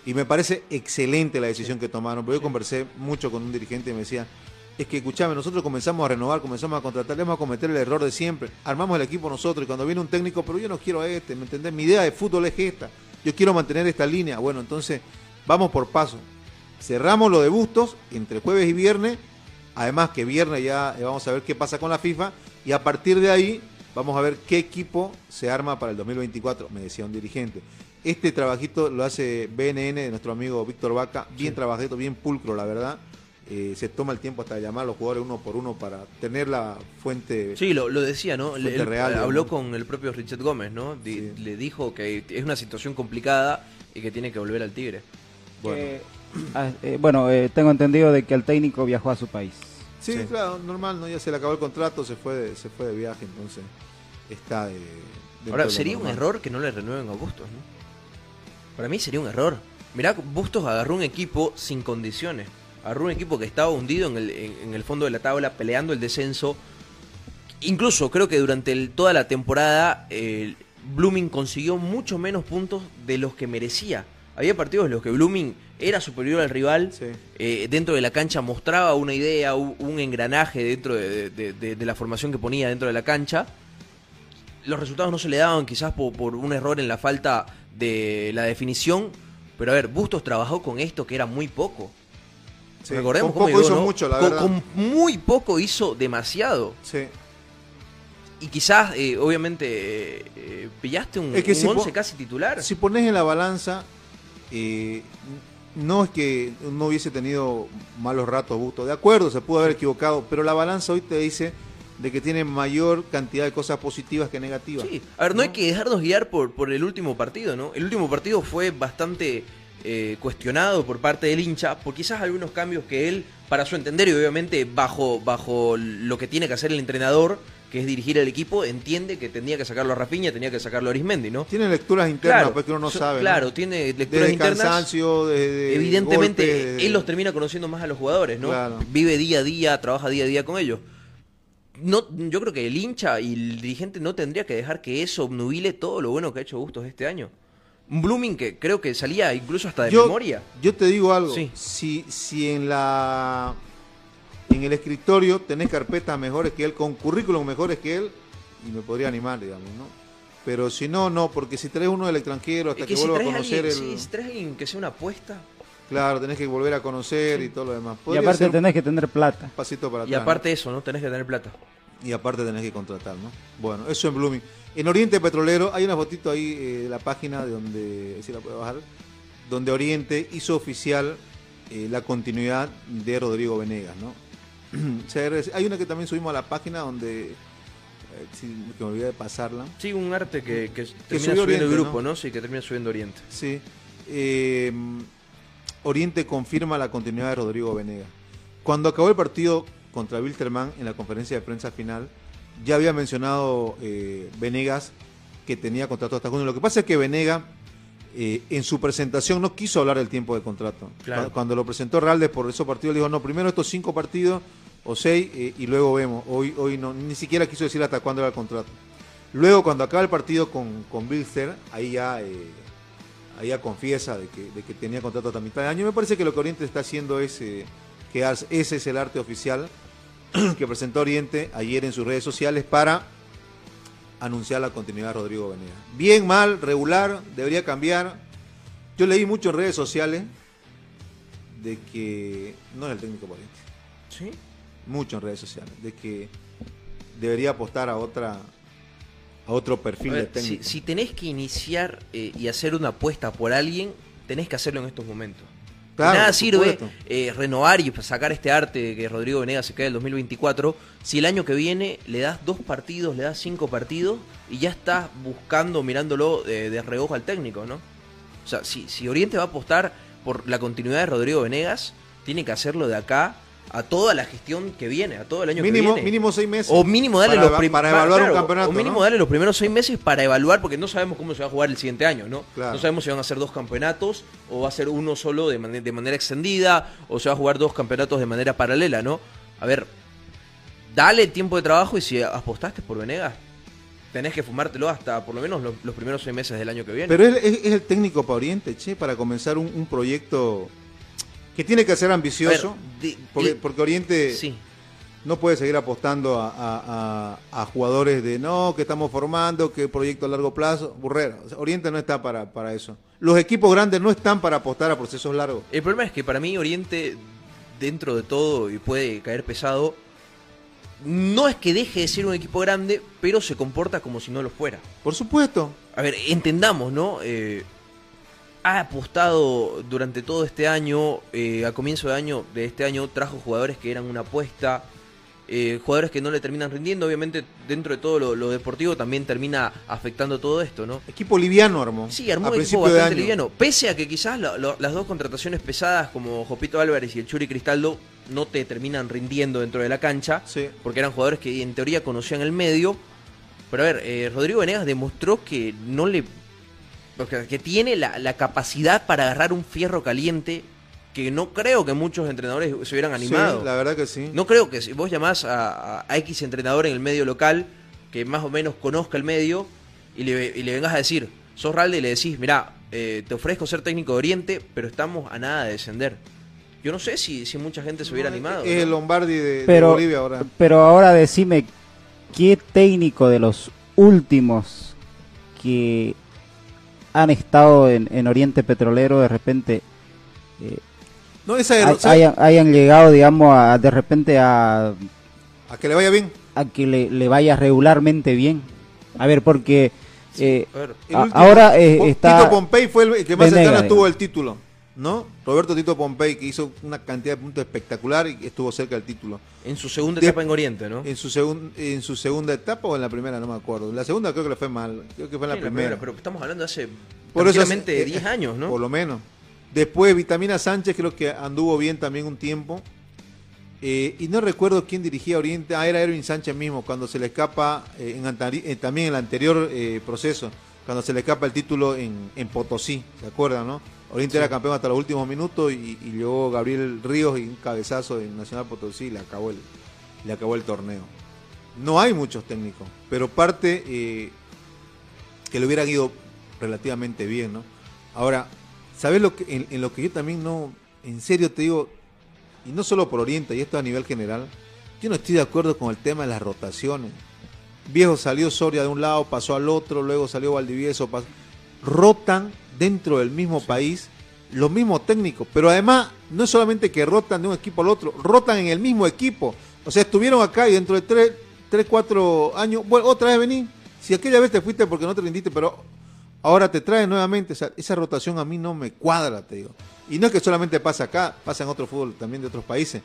Y me parece excelente la decisión que tomaron, porque yo conversé mucho con un dirigente y me decía, es que escuchame, nosotros comenzamos a renovar, comenzamos a contratar, le vamos a cometer el error de siempre. Armamos el equipo nosotros y cuando viene un técnico, pero yo no quiero a este, ¿me entendés? Mi idea de fútbol es esta. yo quiero mantener esta línea. Bueno, entonces vamos por paso. Cerramos lo de Bustos entre jueves y viernes. Además que viernes ya eh, vamos a ver qué pasa con la FIFA. Y a partir de ahí vamos a ver qué equipo se arma para el 2024, me decía un dirigente. Este trabajito lo hace BNN de nuestro amigo Víctor Vaca, bien trabajito, bien pulcro, la verdad. Eh, se toma el tiempo hasta de llamar a los jugadores uno por uno para tener la fuente. Sí, lo, lo decía, ¿no? fuente Él real, habló digamos. con el propio Richard Gómez, ¿no? Di- Le dijo que es una situación complicada y que tiene que volver al Tigre. Que- ah, eh, bueno, eh, tengo entendido de que el técnico viajó a su país. Sí, claro, normal, ¿no? Ya se le acabó el contrato, se fue de, se fue de viaje, entonces está de. Ahora, de lo sería un error que no le renueven a Bustos, ¿no? Para mí sería un error. Mirá, Bustos agarró un equipo sin condiciones. Agarró un equipo que estaba hundido en el, en- en el fondo de la tabla, peleando el descenso. Incluso creo que durante el- toda la temporada el Blooming consiguió mucho menos puntos de los que merecía. Había partidos en los que Blooming era superior al rival, eh, dentro de la cancha mostraba una idea, un, engranaje dentro de, de- de- de la formación que ponía dentro de la cancha. Los resultados no se le daban quizás por, por un error en la falta de la definición, pero a ver, Bustos trabajó con esto que era muy poco. Sí, Recordemos con cómo poco llegó, hizo ¿no? mucho, la con, verdad. con muy poco hizo demasiado. Sí. Y quizás, eh, obviamente, eh, eh, pillaste un, Es que un si once casi titular. Si pones en la balanza, eh, no es que no hubiese tenido malos ratos Busto, de acuerdo, se pudo haber equivocado, pero la balanza hoy te dice de que tiene mayor cantidad de cosas positivas que negativas. Sí, a ver, no, hay que dejarnos guiar por, por el último partido, ¿no? El último partido fue bastante eh, cuestionado por parte del hincha, por quizás algunos cambios que él, para su entender y obviamente bajo, bajo lo que tiene que hacer el entrenador, que es dirigir el equipo, entiende que tenía que sacarlo a Rafinha, tenía que sacarlo a Arismendi, ¿no? Tiene lecturas internas, Claro, pues que uno no so- sabe. ¿no? Claro, tiene lecturas Desde internas. cansancio, desde Evidentemente, golpes, desde- él los termina conociendo más a los jugadores, ¿no? Claro. Vive día a día, trabaja día a día con ellos. No, yo creo que el hincha y el dirigente no tendría que dejar que eso obnubile todo lo bueno que ha hecho Bustos este año. Un Blooming que creo que salía incluso hasta de yo, memoria. Yo te digo algo. Sí. Si, si en la en el escritorio tenés carpetas mejores que él, con currículum mejores que él, y me podría animar, digamos, ¿no? Pero si no, no, porque si traes uno del extranjero hasta Es que, que si vuelva a conocer alguien, el. sí, si traes alguien que sea una apuesta. Claro, tenés que volver a conocer y todo lo demás. Y aparte tenés que tener plata. pasito para Y atrás, aparte eso, ¿no? Tenés que tener plata. Y aparte tenés que contratar, ¿no? Bueno, eso en Blooming. En Oriente Petrolero hay una fotito ahí eh, de la página de donde, si la puedo bajar, donde Oriente hizo oficial eh, la continuidad de Rodrigo Venegas, ¿no? <clears throat> Hay una que también subimos a la página donde, eh, sí, que me olvidé de pasarla. Sí, un arte que, que, termina subiendo Oriente, el grupo, ¿no? ¿no? Sí, que termina subiendo Oriente. Sí. Eh, Oriente confirma la continuidad de Rodrigo Venegas. Cuando acabó el partido contra Wilterman en la conferencia de prensa final, ya había mencionado eh, Venegas que tenía contrato hasta junio. Lo que pasa es que Venegas eh, en su presentación no quiso hablar del tiempo de contrato. Claro. Cu- Cuando lo presentó Raldes por esos partidos, dijo, no, primero estos cinco partidos o seis eh, y luego vemos. Hoy, hoy no, ni siquiera quiso decir hasta cuándo era el contrato. Luego, cuando acaba el partido con, con Bilster, ahí ya, eh, ahí ya confiesa de que, de que tenía contrato hasta mitad de año. Me parece que lo que Oriente está haciendo es eh, que ese es el arte oficial <clears throat> que presentó Oriente ayer en sus redes sociales para anunciar la continuidad de Rodrigo Venegas. Bien, mal, regular, debería cambiar. Yo leí mucho en redes sociales de que no es el técnico Oriente. ¿Sí? Mucho en redes sociales, de que debería apostar a otra a otro perfil A de ver, técnico. si tenés que iniciar eh, y hacer una apuesta por alguien, tenés que hacerlo en estos momentos. Claro, nada sirve eh, renovar y sacar este arte de que Rodrigo Venegas se quede el 2024 si el año que viene le das dos partidos, le das cinco partidos y ya estás buscando, mirándolo eh, de reojo al técnico, ¿no? O sea, si, si Oriente va a apostar por la continuidad de Rodrigo Venegas, tiene que hacerlo de acá a toda la gestión que viene, a todo el año Mínimo- que viene. mínimo seis meses. O mínimo darle Para los para evaluar un claro, campeonato, O mínimo ¿no? darle los primeros seis meses para evaluar, porque no sabemos cómo se va a jugar el siguiente año, ¿no? Claro. No sabemos si van a ser dos campeonatos, o va a ser uno solo de, de manera extendida, o se va a jugar dos campeonatos de manera paralela, ¿no? A ver, dale tiempo de trabajo y si apostaste por Venegas, tenés que fumártelo hasta por lo menos los, los primeros seis meses del año que viene. Pero es, es- es el técnico para Oriente, che, para comenzar un, un proyecto que tiene que ser ambicioso. A ver, de- porque, Oriente Sí. no puede seguir apostando a, a- a- a jugadores de no, que estamos formando, que proyecto a largo plazo. Burrera. O sea, Oriente no está para, para eso. Los equipos grandes no están para apostar a procesos largos. El problema es que para mí Oriente, dentro de todo, y puede caer pesado, no es que deje de ser un equipo grande, pero se comporta como si no lo fuera. Por supuesto. A ver, entendamos, ¿no? Eh, ha apostado durante todo este año, eh, a comienzo de año, de este año, trajo jugadores que eran una apuesta, eh, jugadores que no le terminan rindiendo, obviamente dentro de todo lo, lo deportivo también termina afectando todo esto, ¿no? Equipo liviano armó. Sí, armó a un equipo bastante liviano. Pese a que quizás lo- las dos contrataciones pesadas como Jopito Álvarez y el Churi Cristaldo no te terminan rindiendo dentro de la cancha, porque eran jugadores que en teoría conocían el medio. Pero a ver, eh, Rodrigo Venegas demostró que no le. O sea, que tiene la, la capacidad para agarrar un fierro caliente que no creo que muchos entrenadores se hubieran animado. Sí, la verdad que sí. No creo que si vos llamás a, a- a X entrenador en el medio local, que más o menos conozca el medio, y le, y le vengas a decir, sos Ralde y le decís, mirá, eh, te ofrezco ser técnico de Oriente, pero estamos a nada de descender. Yo no sé si, si mucha gente se hubiera animado. Es ¿no? el Lombardi de, Bolivia ahora. pero ahora decime, ¿qué técnico de los últimos que han estado en, en Oriente Petrolero de repente eh, No, esa hay- era- hayan, hayan llegado, digamos, a, de repente a, A que le vaya bien. a que le, le vaya regularmente bien? A ver, porque eh, El último- ahora eh, está... Tito Pompey fue el, que más cercano digamos. el título, ¿no? Roberto Tito Pompey, que hizo una cantidad de puntos espectacular y estuvo cerca del título. En su segunda De- etapa en Oriente, ¿no? En su, segun- en su segunda etapa o en la primera, no me acuerdo. En la segunda creo que le fue mal, creo que fue en la primera. pero estamos hablando de hace Por eso es- tranquilamente eh, 10 años, ¿no? Por lo menos. Después Vitamina Sánchez creo que anduvo bien también un tiempo. Eh, y no recuerdo quién dirigía Oriente. Ah, era Erwin Sánchez mismo, cuando se le escapa, eh, en eh, también en el anterior eh, proceso, cuando se le escapa el título en, en Potosí, ¿se acuerdan, no? Oriente Sí. era campeón hasta los últimos minutos y, y llegó Gabriel Ríos y un cabezazo en Nacional Potosí y le acabó el, le acabó el torneo. No hay muchos técnicos, pero parte eh, que le hubieran ido relativamente bien, ¿no? Ahora, ¿sabes lo que, en, en lo que yo también no, en serio te digo, y no solo por Oriente, y esto a nivel general, yo no estoy de acuerdo con el tema de las rotaciones. Viejo salió Soria de un lado, pasó al otro, luego salió Valdivieso, rotan dentro del mismo país los mismos técnicos, pero además no es solamente que rotan de un equipo al otro, rotan en el mismo equipo. O sea, estuvieron acá y dentro de tres, tres cuatro años, bueno, otra vez vení. Si aquella vez te fuiste porque no te rindiste, pero ahora te traen nuevamente. O sea, esa rotación a mí no me cuadra, te digo. Y no es que solamente pasa acá, pasa en otro fútbol también de otros países.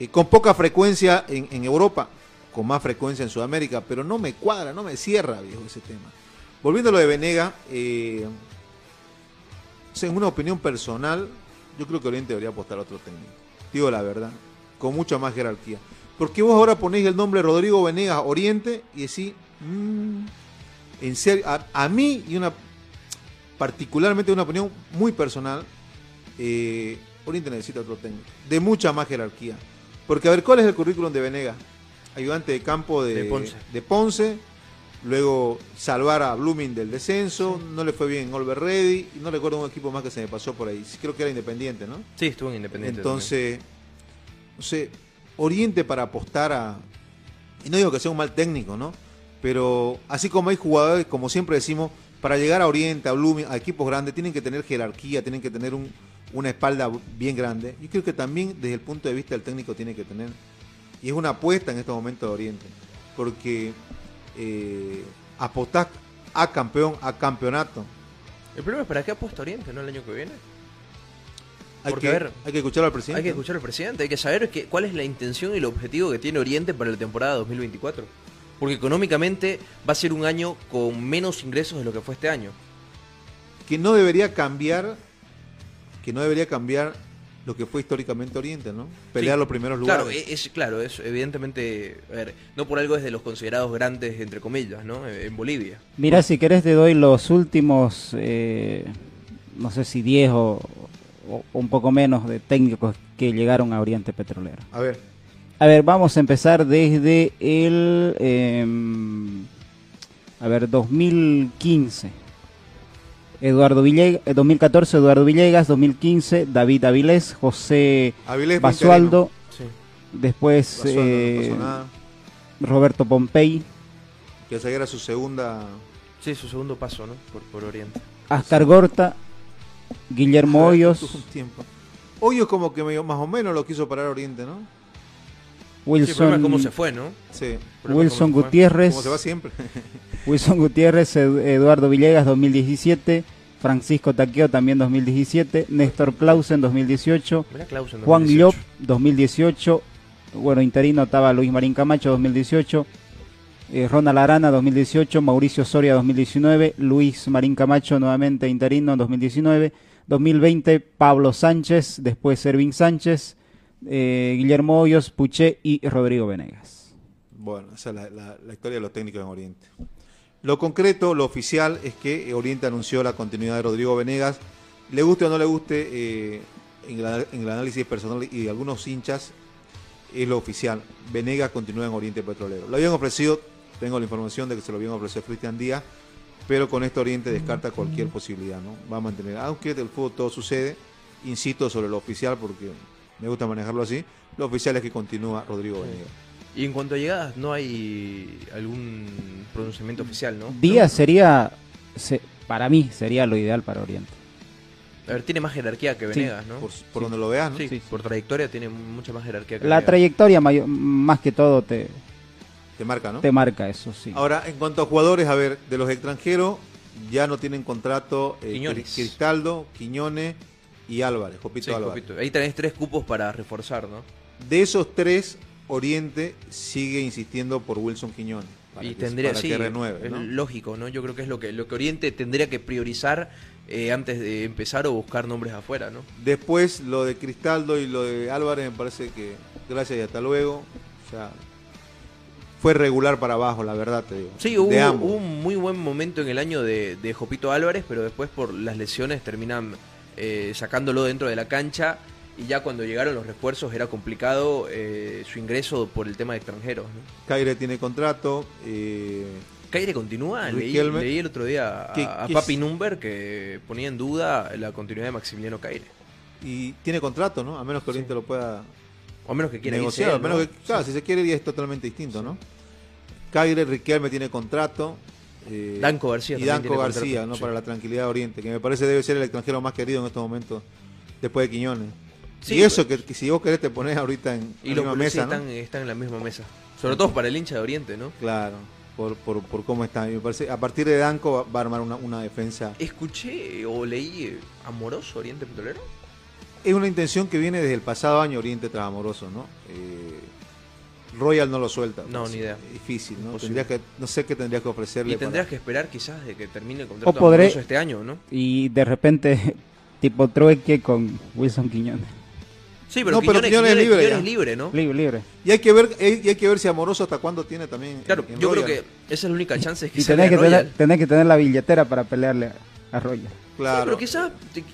Eh, con poca frecuencia en, en Europa, con más frecuencia en Sudamérica, pero no me cuadra, no me cierra, viejo, ese tema. Volviendo a lo de Venega, eh, en una opinión personal, yo creo que Oriente debería apostar a otro técnico. Digo la verdad, con mucha más jerarquía. Porque vos ahora ponéis el nombre Rodrigo Venegas Oriente y decís, mm, en serio, a, a mí y una particularmente una opinión muy personal, eh, Oriente necesita otro técnico, de mucha más jerarquía. Porque a ver, ¿cuál es el currículum de Venegas? Ayudante de campo de, De Ponce. de Ponce, luego salvar a Blooming del descenso, no le fue bien en Olver Ready, y no recuerdo un equipo más que se me pasó por ahí, creo que era Independiente, ¿no? Sí, estuvo en Independiente. Entonces, no sé, Oriente para apostar a. Y no digo que sea un mal técnico, ¿no? Pero así como hay jugadores, como siempre decimos, para llegar a Oriente, a Blooming, a equipos grandes, tienen que tener jerarquía, tienen que tener un- una espalda bien grande. Yo creo que también desde el punto de vista del técnico tiene que tener. Y es una apuesta en estos momentos de Oriente. Porque eh, apostás a campeón, a campeonato. El problema es para qué apuesta Oriente, ¿no? El año que viene. Hay Porque, que, a ver, hay que escuchar al presidente. Hay que escuchar al presidente, hay que saber que, cuál es la intención y el objetivo que tiene Oriente para la temporada 2024. Porque económicamente va a ser un año con menos ingresos de lo que fue este año. que no debería cambiar que no debería cambiar lo que fue históricamente Oriente, ¿no? Pelear Sí, los primeros lugares. Claro, es, claro, es evidentemente, a ver, no por algo es de los considerados grandes, entre comillas, ¿no? En Bolivia. Mira, si querés te doy los últimos, eh, no sé si 10 o, o un poco menos de técnicos que llegaron a Oriente Petrolero. A ver. A ver, vamos a empezar desde el, em, a ver, 2015. Eduardo Villegas, 2014 Eduardo Villegas, 2015 David Avilés, José Avilés Basualdo. Después no eh. Roberto Pompey, Que esa era su segunda. Sí, su segundo paso, ¿no? Por, por Oriente. Ascar Gorta, Guillermo <laughs> Hoyos. Hoyos como que medio- más o menos lo quiso parar Oriente, ¿no? Sí, el problema Wilson, es cómo se fue, ¿no? Sí. Wilson cómo. Gutiérrez, Como se va siempre. Wilson Gutiérrez, Ed- Eduardo Villegas 2017, Francisco Taqueo también 2017, Néstor Clausen 2018, Mirá Clausen, Juan 2018. Llop 2018, bueno, interino estaba Luis Marín Camacho 2018, eh, Ronald Arana 2018, Mauricio Soria 2019, Luis Marín Camacho nuevamente interino 2019, 2020 Pablo Sánchez, después Ervin Sánchez, eh, Guillermo Hoyos, Puché y Rodrigo Venegas. Bueno, esa es la, historia de los técnicos en Oriente. Lo concreto, lo oficial, es que Oriente anunció la continuidad de Rodrigo Venegas. Le guste o no le guste, eh, en, el, en el análisis personal y de algunos hinchas, es lo oficial. Venegas continúa en Oriente Petrolero. Lo habían ofrecido, tengo la información de que se lo habían ofrecido a Cristian Díaz, pero con esto Oriente descarta cualquier posibilidad, ¿no? Va a mantener, aunque del fútbol todo sucede, insisto sobre lo oficial porque me gusta manejarlo así, lo oficial es que continúa Rodrigo Venegas. Y en cuanto a llegadas, no hay algún pronunciamiento oficial, ¿no? Díaz sería, se- para mí, sería lo ideal para Oriente. A ver, tiene más jerarquía que Sí, Venegas, ¿no? Por, por donde lo veas, ¿no? Sí, Sí, sí. por trayectoria tiene mucha más jerarquía que La Venegas. trayectoria, mayo- más que todo, te, Te marca, ¿no? te marca eso, sí. Ahora, en cuanto a jugadores, a ver, de los extranjeros ya no tienen contrato eh, Quiñones. Cristaldo, Quiñones y Álvarez, Jopito Sí, Álvarez. Ahí tenés tres cupos para reforzar, ¿no? De esos tres, Oriente sigue insistiendo por Wilson Quiñones. Para y que, tendría para sí, que renueve, lógico, ¿no? Yo creo que es lo que lo que Oriente tendría que priorizar eh, antes de empezar o buscar nombres afuera, ¿no? Después, lo de Cristaldo y lo de Álvarez, me parece que gracias y hasta luego. O sea, fue regular para abajo, la verdad te digo. Sí, hubo un muy buen momento en el año de, de Jopito Álvarez, pero después por las lesiones terminan eh, sacándolo dentro de la cancha y ya cuando llegaron los refuerzos era complicado eh, su ingreso por el tema de extranjeros. ¿no? Caire tiene contrato. eh, Caire continúa, leí, el otro día a, ¿Qué- a qué Papi es? Number que ponía en duda la continuidad de Maximiliano Caire. y tiene contrato, ¿no? A menos que Oriente lo pueda O a menos que quiera irse negociar. a menos ¿no? que, claro, si se quiere ir es totalmente distinto, ¿no? Caire Riquelme tiene contrato. Eh, Danco García Y Danco García, ¿no? sí. Para la tranquilidad de Oriente, que me parece debe ser el extranjero más querido en estos momentos, después de Quiñones. Sí, y eso, pues. que, que si vos querés te pones ahorita en Y la misma mesa, mesa, ¿no? están, están en la misma mesa. Sobre todo para el hincha de Oriente, ¿no? Claro, por, por, por cómo está. Y me parece, a partir de Danco va, va a armar una, una defensa. Escuché o leí eh, Amoroso Oriente Petrolero. Es una intención que viene desde el pasado año Oriente tras Amoroso, ¿no? Eh, Royal no lo suelta. No, ni idea. Difícil, ¿no? Tendrías que, no sé qué tendrías que ofrecerle. Y tendrías para- que esperar quizás de que termine el contrato O podré- este año, ¿no? Y de repente, <laughs> tipo trueque con Wilson Quiñones. Sí, pero, No, pero Quiñones, Quiñones es libre Quiñones libre, ¿no? Libre, libre. Y hay que ver, y hay que ver si Amoroso hasta cuándo tiene también. Claro, en yo creo Royal. que esa es la única chance es que Y tenés que, Royal. tener, tenés que tener la billetera para pelearle a, a Royal. Sí, Claro. pero quizás,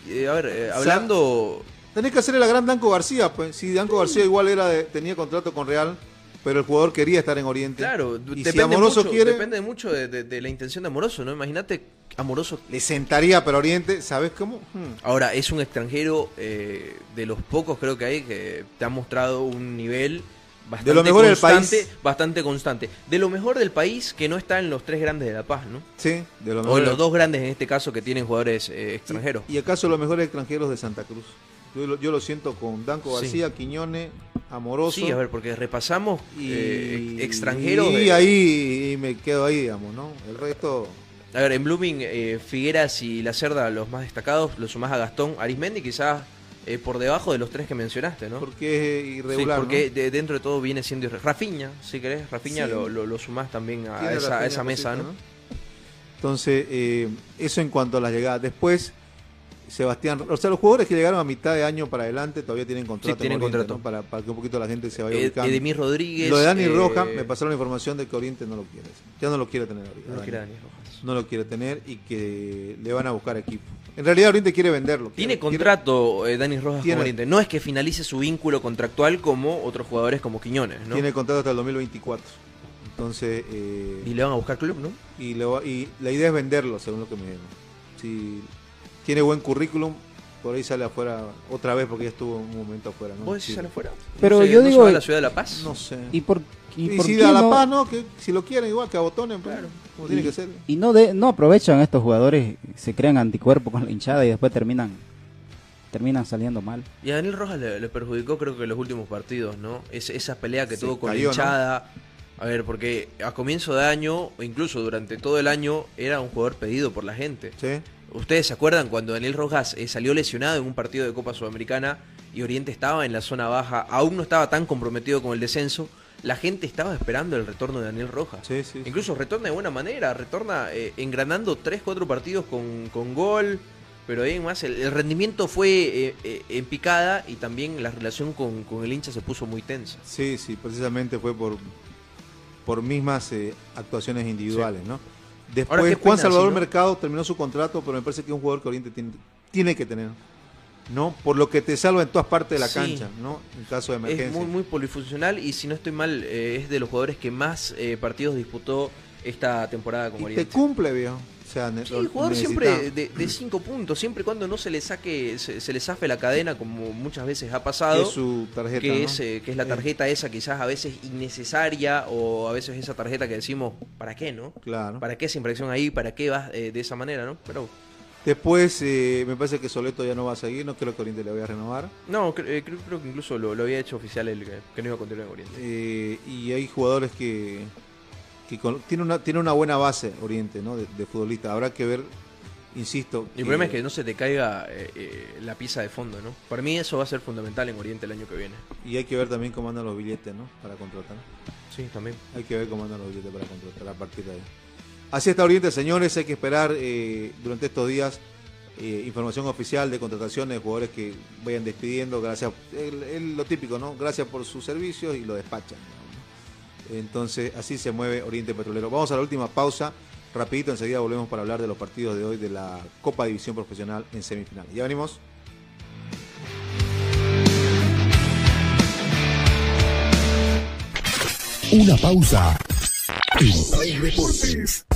eh, a ver, eh, hablando... Tenés que hacerle la gran Danco García, pues. Si Danco García igual era de- tenía contrato con Real, pero el jugador quería estar en Oriente. Claro, y si depende, Amoroso mucho, quiere, depende mucho de, de- de la intención de Amoroso, ¿no? Imagínate, Amoroso... le sentaría para Oriente, ¿sabes cómo? Hmm. Ahora, es un extranjero eh, de los pocos creo que hay que te ha mostrado un nivel bastante De lo mejor del constante, país. bastante constante. De lo mejor del país que no está en los tres grandes de La Paz, ¿no? Sí, de lo O mejor. en los dos grandes en este caso que tienen jugadores eh, extranjeros. ¿Y acaso los mejores extranjeros de Santa Cruz? Yo lo, yo lo siento con Danco Sí. García, Quiñones, Amoroso. Sí, a ver, porque repasamos y eh, extranjeros. Y de- ahí y me quedo ahí, digamos, ¿no? El resto. A ver, en Blooming, eh, Figueras y La Cerda, los más destacados, lo sumás a Gastón, Arismendi quizás eh, por debajo de los tres que mencionaste, ¿no? Porque es irregular. sí, porque ¿no? de- dentro de todo viene siendo irre- Rafiña, si querés, Rafiña Sí. lo, lo, lo sumás también a esa, a Rafinha esa mesa, cosita, ¿no? Entonces, eh, eso en cuanto a las llegadas. Después, Sebastián, o sea, los jugadores que llegaron a mitad de año para adelante todavía tienen contrato. en tienen Oriente, contrato. ¿no? Para, para que un poquito la gente se vaya ubicando. Edemir Rodríguez. Lo de Dani eh, Roja, me pasaron la información de que Oriente no lo quiere. Ya no lo quiere tener ahorita. No lo quiere Dani Rojas. No lo quiere tener y que le van a buscar equipo. En realidad Oriente quiere venderlo. Tiene Quiere- contrato eh, Dani Rojas Tiene- con Oriente. No es que finalice su vínculo contractual como otros jugadores como Quiñones, ¿no? Tiene contrato hasta el 2024. Entonces, eh, Y le van a buscar club, ¿no? y, le va- y la idea es venderlo, según lo que me. Si tiene buen currículum, por ahí sale afuera otra vez porque ya estuvo un momento afuera. ¿no? ¿Vos decís sale afuera? Pero No sé, yo ¿no se digo- va a la ciudad de La Paz? No sé. ¿Y por, y Y, por si qué a La no- Paz, ¿no? Que si lo quieren igual que abotonen, pues, como tiene y, que ser. y no de, no aprovechan estos jugadores, se crean anticuerpos con la hinchada y después terminan terminan saliendo mal. Y a Daniel Rojas le, le perjudicó creo que los últimos partidos, ¿no? Es, esa pelea que Se tuvo con cayó, la hinchada. A ver, porque a comienzo de año, o incluso durante todo el año, era un jugador pedido por la gente. Sí. ¿Ustedes se acuerdan cuando Daniel Rojas eh, salió lesionado en un partido de Copa Sudamericana y Oriente estaba en la zona baja, aún no estaba tan comprometido con el descenso? La gente estaba esperando el retorno de Daniel Rojas. Sí, sí, sí. Incluso retorna de buena manera, retorna eh, engranando 3-4 partidos con, con gol, pero ahí en más el, el rendimiento fue eh, eh, en picada y también la relación con, con el hincha se puso muy tensa. Sí, sí, precisamente fue por, por mismas eh, actuaciones individuales, ¿no? Después Ahora, Juan Salvador Mercado terminó su contrato, pero me parece que es un jugador que Oriente tiene, tiene que tener, ¿no? Por lo que te salva en todas partes de la Sí. cancha, ¿no? En caso de Es emergencia. muy, muy polifuncional y si no estoy mal, eh, es de los jugadores que más eh, partidos disputó esta temporada con y te Oriente. cumple, viejo. Sea, Sí, el jugador necesita. siempre de, de <clears throat> cinco puntos, siempre y cuando no se le saque, se, se le zafe la cadena, como muchas veces ha pasado. Que es su tarjeta, que, ¿no? es, eh, que es la tarjeta esa quizás a veces innecesaria o a veces esa tarjeta que decimos, ¿para qué, no? Claro. ¿Para qué esa impresión ahí? ¿Para qué vas eh, de esa manera, no? Pero Después eh, me parece que Soleto ya no va a seguir, no creo que Oriente le vaya a renovar. no, cre- creo, creo que incluso lo, lo había hecho oficial el que, no iba a continuar en Oriente. Y hay jugadores que, que con- tiene una tiene una buena base Oriente, ¿no? De, de futbolista. Habrá que ver, insisto. El problema es que no se te caiga eh, eh, la pieza de fondo, ¿no? Para mí eso va a ser fundamental en Oriente el año que viene. Y hay que ver también cómo andan los billetes, ¿no? Para contratar. Sí, también. Hay que ver cómo andan los billetes para contratar a partir de ahí. Así está Oriente, señores. Hay que esperar eh, durante estos días eh, información oficial de contrataciones de jugadores que vayan despidiendo. Gracias, el- el- lo típico, ¿no? Gracias por sus servicios y lo despachan. ¿no? Entonces, así se mueve Oriente Petrolero. Vamos a la última pausa. Rapidito, enseguida volvemos para hablar de los partidos de hoy de la Copa División Profesional en semifinales. Ya venimos. Una pausa. En.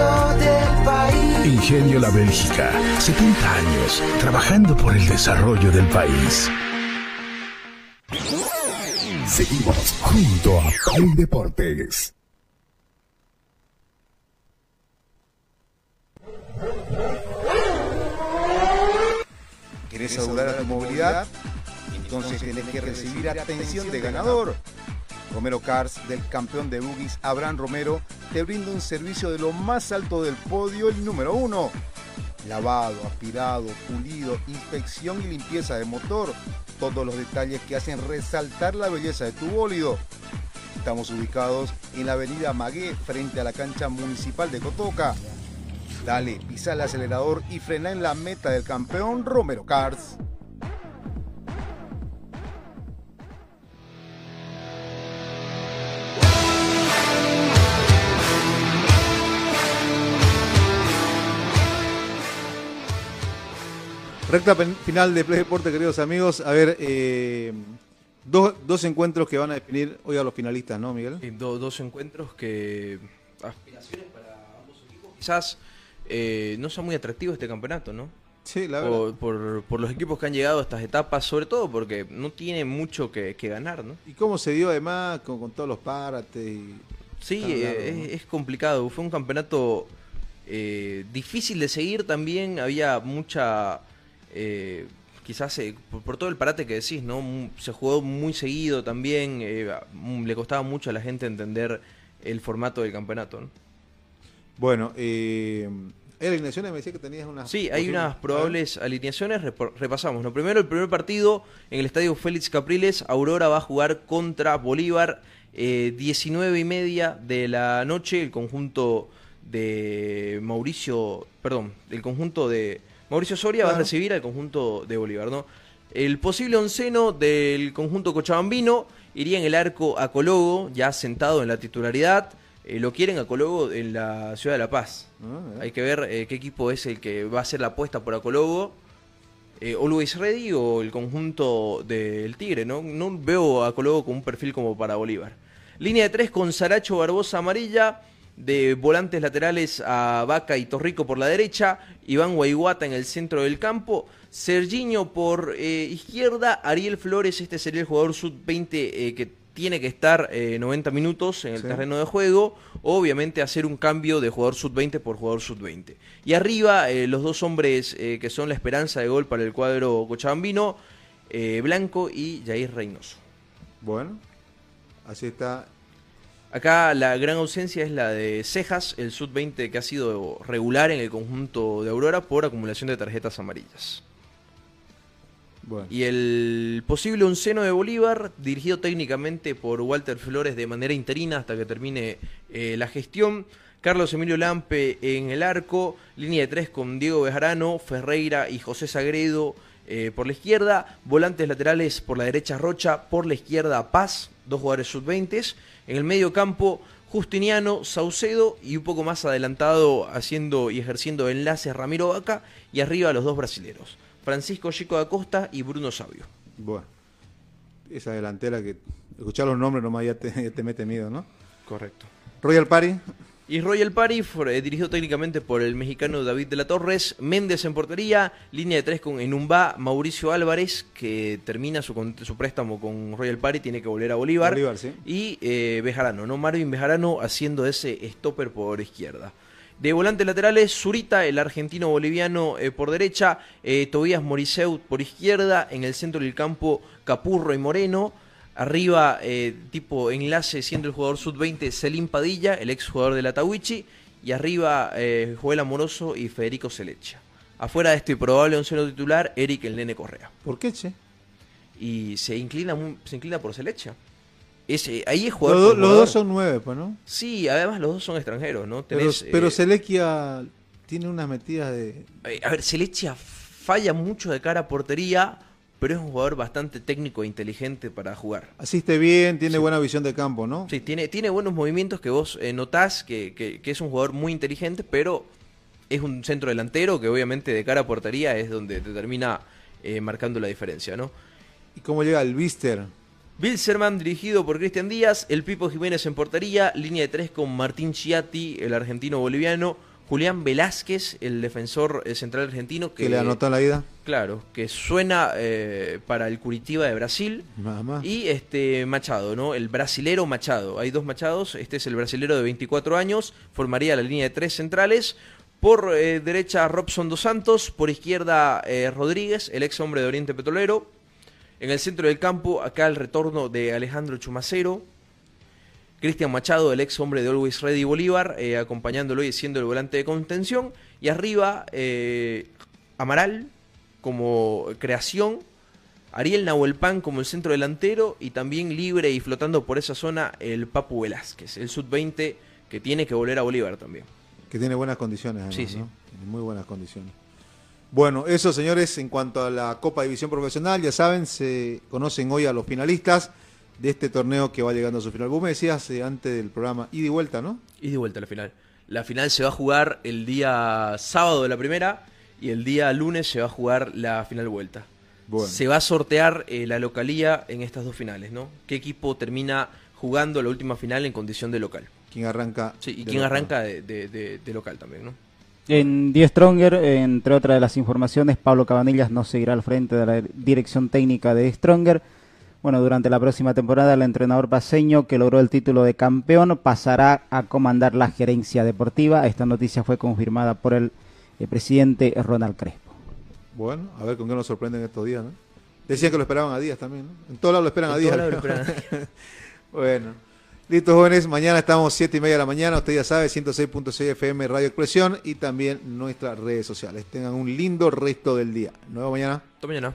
del país. Ingenio La Bélgica, 70 años trabajando por el desarrollo del país. Seguimos junto a Play Deportes. ¿Querés asegurar a tu movilidad? Entonces tenés que recibir atención de ganador. Romero Cars, del campeón de boogies Abraham Romero, te brinda un servicio de lo más alto del podio, el número uno. Lavado, aspirado, pulido, inspección y limpieza de motor. Todos los detalles que hacen resaltar la belleza de tu bólido. Estamos ubicados en la avenida Magué, frente a la cancha municipal de Cotoca. Dale, pisa el acelerador y frena en la meta del campeón Romero Cars. Recta final de Play Deporte, queridos amigos. A ver, eh, dos, dos encuentros que van a definir hoy a los finalistas, ¿no, Miguel? Do- dos encuentros que aspiraciones para ambos equipos. Quizás eh, no sea muy atractivo este campeonato, ¿no? Sí, la verdad. Por, por, por los equipos que han llegado a estas etapas, sobre todo porque no tiene mucho que, que ganar, ¿no? ¿Y cómo se dio además con, con todos los parates? Y... Sí, eh, largo, es, ¿no? es complicado. Fue un campeonato eh, difícil de seguir también. Había mucha, eh, quizás eh, por, por todo el parate que decís, ¿no? Mu- Se jugó muy seguido también, eh, mm, le costaba mucho a la gente entender el formato del campeonato, ¿no? Bueno, eh, ¿hay alineaciones? Me decía que tenías unas. Sí, hay unas probables alineaciones, repasamos. ¿no? Primero, el primer partido en el estadio Félix Capriles, Aurora va a jugar contra Bolívar, eh, 19 y media de la noche, el conjunto de Mauricio, perdón, el conjunto de Mauricio Soria va a recibir al conjunto de Bolívar, ¿no? El posible onceno del conjunto cochabambino iría en el arco a Cologo, ya sentado en la titularidad. Eh, lo quieren a Cologo en la ciudad de La Paz. Ah, Hay que ver eh, qué equipo es el que va a hacer la apuesta por Acologo. Eh, Always Ready o el conjunto del Tigre, ¿no? No veo a Cologo con un perfil como para Bolívar. Línea de tres con Saracho Barbosa amarilla. De volantes laterales a Vaca y Torrico por la derecha. Iván Guaiguata en el centro del campo. Sergiño por eh, izquierda. Ariel Flores, este sería el jugador sub-20 eh, que tiene que estar eh, 90 minutos en el Sí. terreno de juego. Obviamente hacer un cambio de jugador sub-20 por jugador sub-20. Y arriba eh, los dos hombres eh, que son la esperanza de gol para el cuadro cochabambino. eh, Blanco y Jair Reynoso. Bueno, así está. Acá la gran ausencia es la de Cejas, el sub-20 que ha sido regular en el conjunto de Aurora por acumulación de tarjetas amarillas. Bueno. Y el posible onceno de Bolívar, dirigido técnicamente por Walter Flores de manera interina hasta que termine eh, la gestión. Carlos Emilio Lampe en el arco, línea de tres con Diego Bejarano, Ferreira y José Sagredo eh, por la izquierda, volantes laterales por la derecha Rocha, por la izquierda Paz, dos jugadores sub-20, en el medio campo Justiniano, Saucedo y un poco más adelantado haciendo y ejerciendo enlaces Ramiro Vaca y arriba los dos brasileros, Francisco Chico da Costa y Bruno Sabio. Bueno, esa delantera que escuchar los nombres nomás ya te, ya te mete miedo, ¿no? Correcto. Royal Party, Y Royal Party, eh, dirigido técnicamente por el mexicano David de la Torres, Méndez en portería, línea de tres con Enumbá, Mauricio Álvarez, que termina su, su préstamo con Royal Party, tiene que volver a Bolívar, Bolívar, sí. y eh, Bejarano, ¿no? Marvin Bejarano haciendo ese stopper por izquierda. De volantes laterales, Zurita, el argentino boliviano eh, por derecha, eh, Tobías Moriseu por izquierda, en el centro del campo Capurro y Moreno, arriba eh, tipo enlace siendo el jugador sub-20 Selim Padilla, el ex jugador de la Tawichi, y arriba eh, Joel Amoroso y Federico Selecha. Afuera de este probable onceno titular, Eric el Nene Correa. ¿por qué, che? Y se inclina, se inclina por Selecha. Ese, ahí es Los, jugador do- los jugador. dos son nueve, pues, ¿no? Sí, además los dos son extranjeros, ¿no? Pero, Tenés, pero eh, Selequia tiene unas metidas de. eh, a ver, Selecha falla mucho de cara a portería, pero es un jugador bastante técnico e inteligente para jugar. Asiste bien, tiene buena visión de campo, ¿no? Sí, tiene, tiene buenos movimientos que vos eh, notás que, que- que es un jugador muy inteligente, pero es un centro delantero que obviamente de cara a portería es donde te termina eh, marcando la diferencia, ¿no? ¿Y cómo llega el Bister? Bilzerman dirigido por Cristian Díaz, el Pipo Jiménez en portería, línea de tres con Martín Chiatti, el argentino boliviano, Julián Velázquez, el defensor eh, central argentino que, le anotó en la ida. Claro, que suena eh, para el Curitiba de Brasil. Nada más. Y este Machado, ¿no? El brasilero Machado. Hay dos Machados. Este es el brasilero de 24 años. Formaría la línea de tres centrales. Por eh, derecha Robson Dos Santos. Por izquierda eh, Rodríguez, el ex hombre de Oriente Petrolero. En el centro del campo, acá el retorno de Alejandro Chumacero. Cristian Machado, el ex hombre de Always Ready Bolívar, eh, acompañándolo y siendo el volante de contención. Y arriba, eh, Amaral como creación. Ariel Nahuelpan como el centro delantero. Y también libre y flotando por esa zona el Papu Velázquez, el sub-20 que tiene que volver a Bolívar también. Que tiene buenas condiciones, además, Sí, sí. ¿no? Tiene Muy buenas condiciones. Bueno, eso, señores, en cuanto a la Copa División Profesional, ya saben, se conocen hoy a los finalistas de este torneo que va llegando a su final. Vos me decías eh, antes del programa, ida y vuelta, ¿no? Y de vuelta a la final. La final se va a jugar el día sábado de la primera y el día lunes se va a jugar la final vuelta. Bueno. Se va a sortear eh, la localía en estas dos finales, ¿no? ¿Qué equipo termina jugando la última final en condición de local? ¿Quién arranca? Sí, y de quién local? arranca de, de- de- de local también, ¿no? En Die Stronger, entre otras de las informaciones, Pablo Cabanillas no seguirá al frente de la dirección técnica de Stronger. Bueno, durante la próxima temporada, el entrenador paseño que logró el título de campeón pasará a comandar la gerencia deportiva. Esta noticia fue confirmada por el, eh, presidente Ronald Crespo. Bueno, a ver con qué nos sorprenden estos días, ¿no? Decían que lo esperaban a días también, ¿no? En todos lados lo esperan En a días. <laughs> lo bueno. Listo, jóvenes. Mañana estamos 7 y media de la mañana. Usted ya sabe, 106.6 FM Radio Expresión y también nuestras redes sociales. Tengan un lindo resto del día. Nos vemos mañana. Hasta mañana.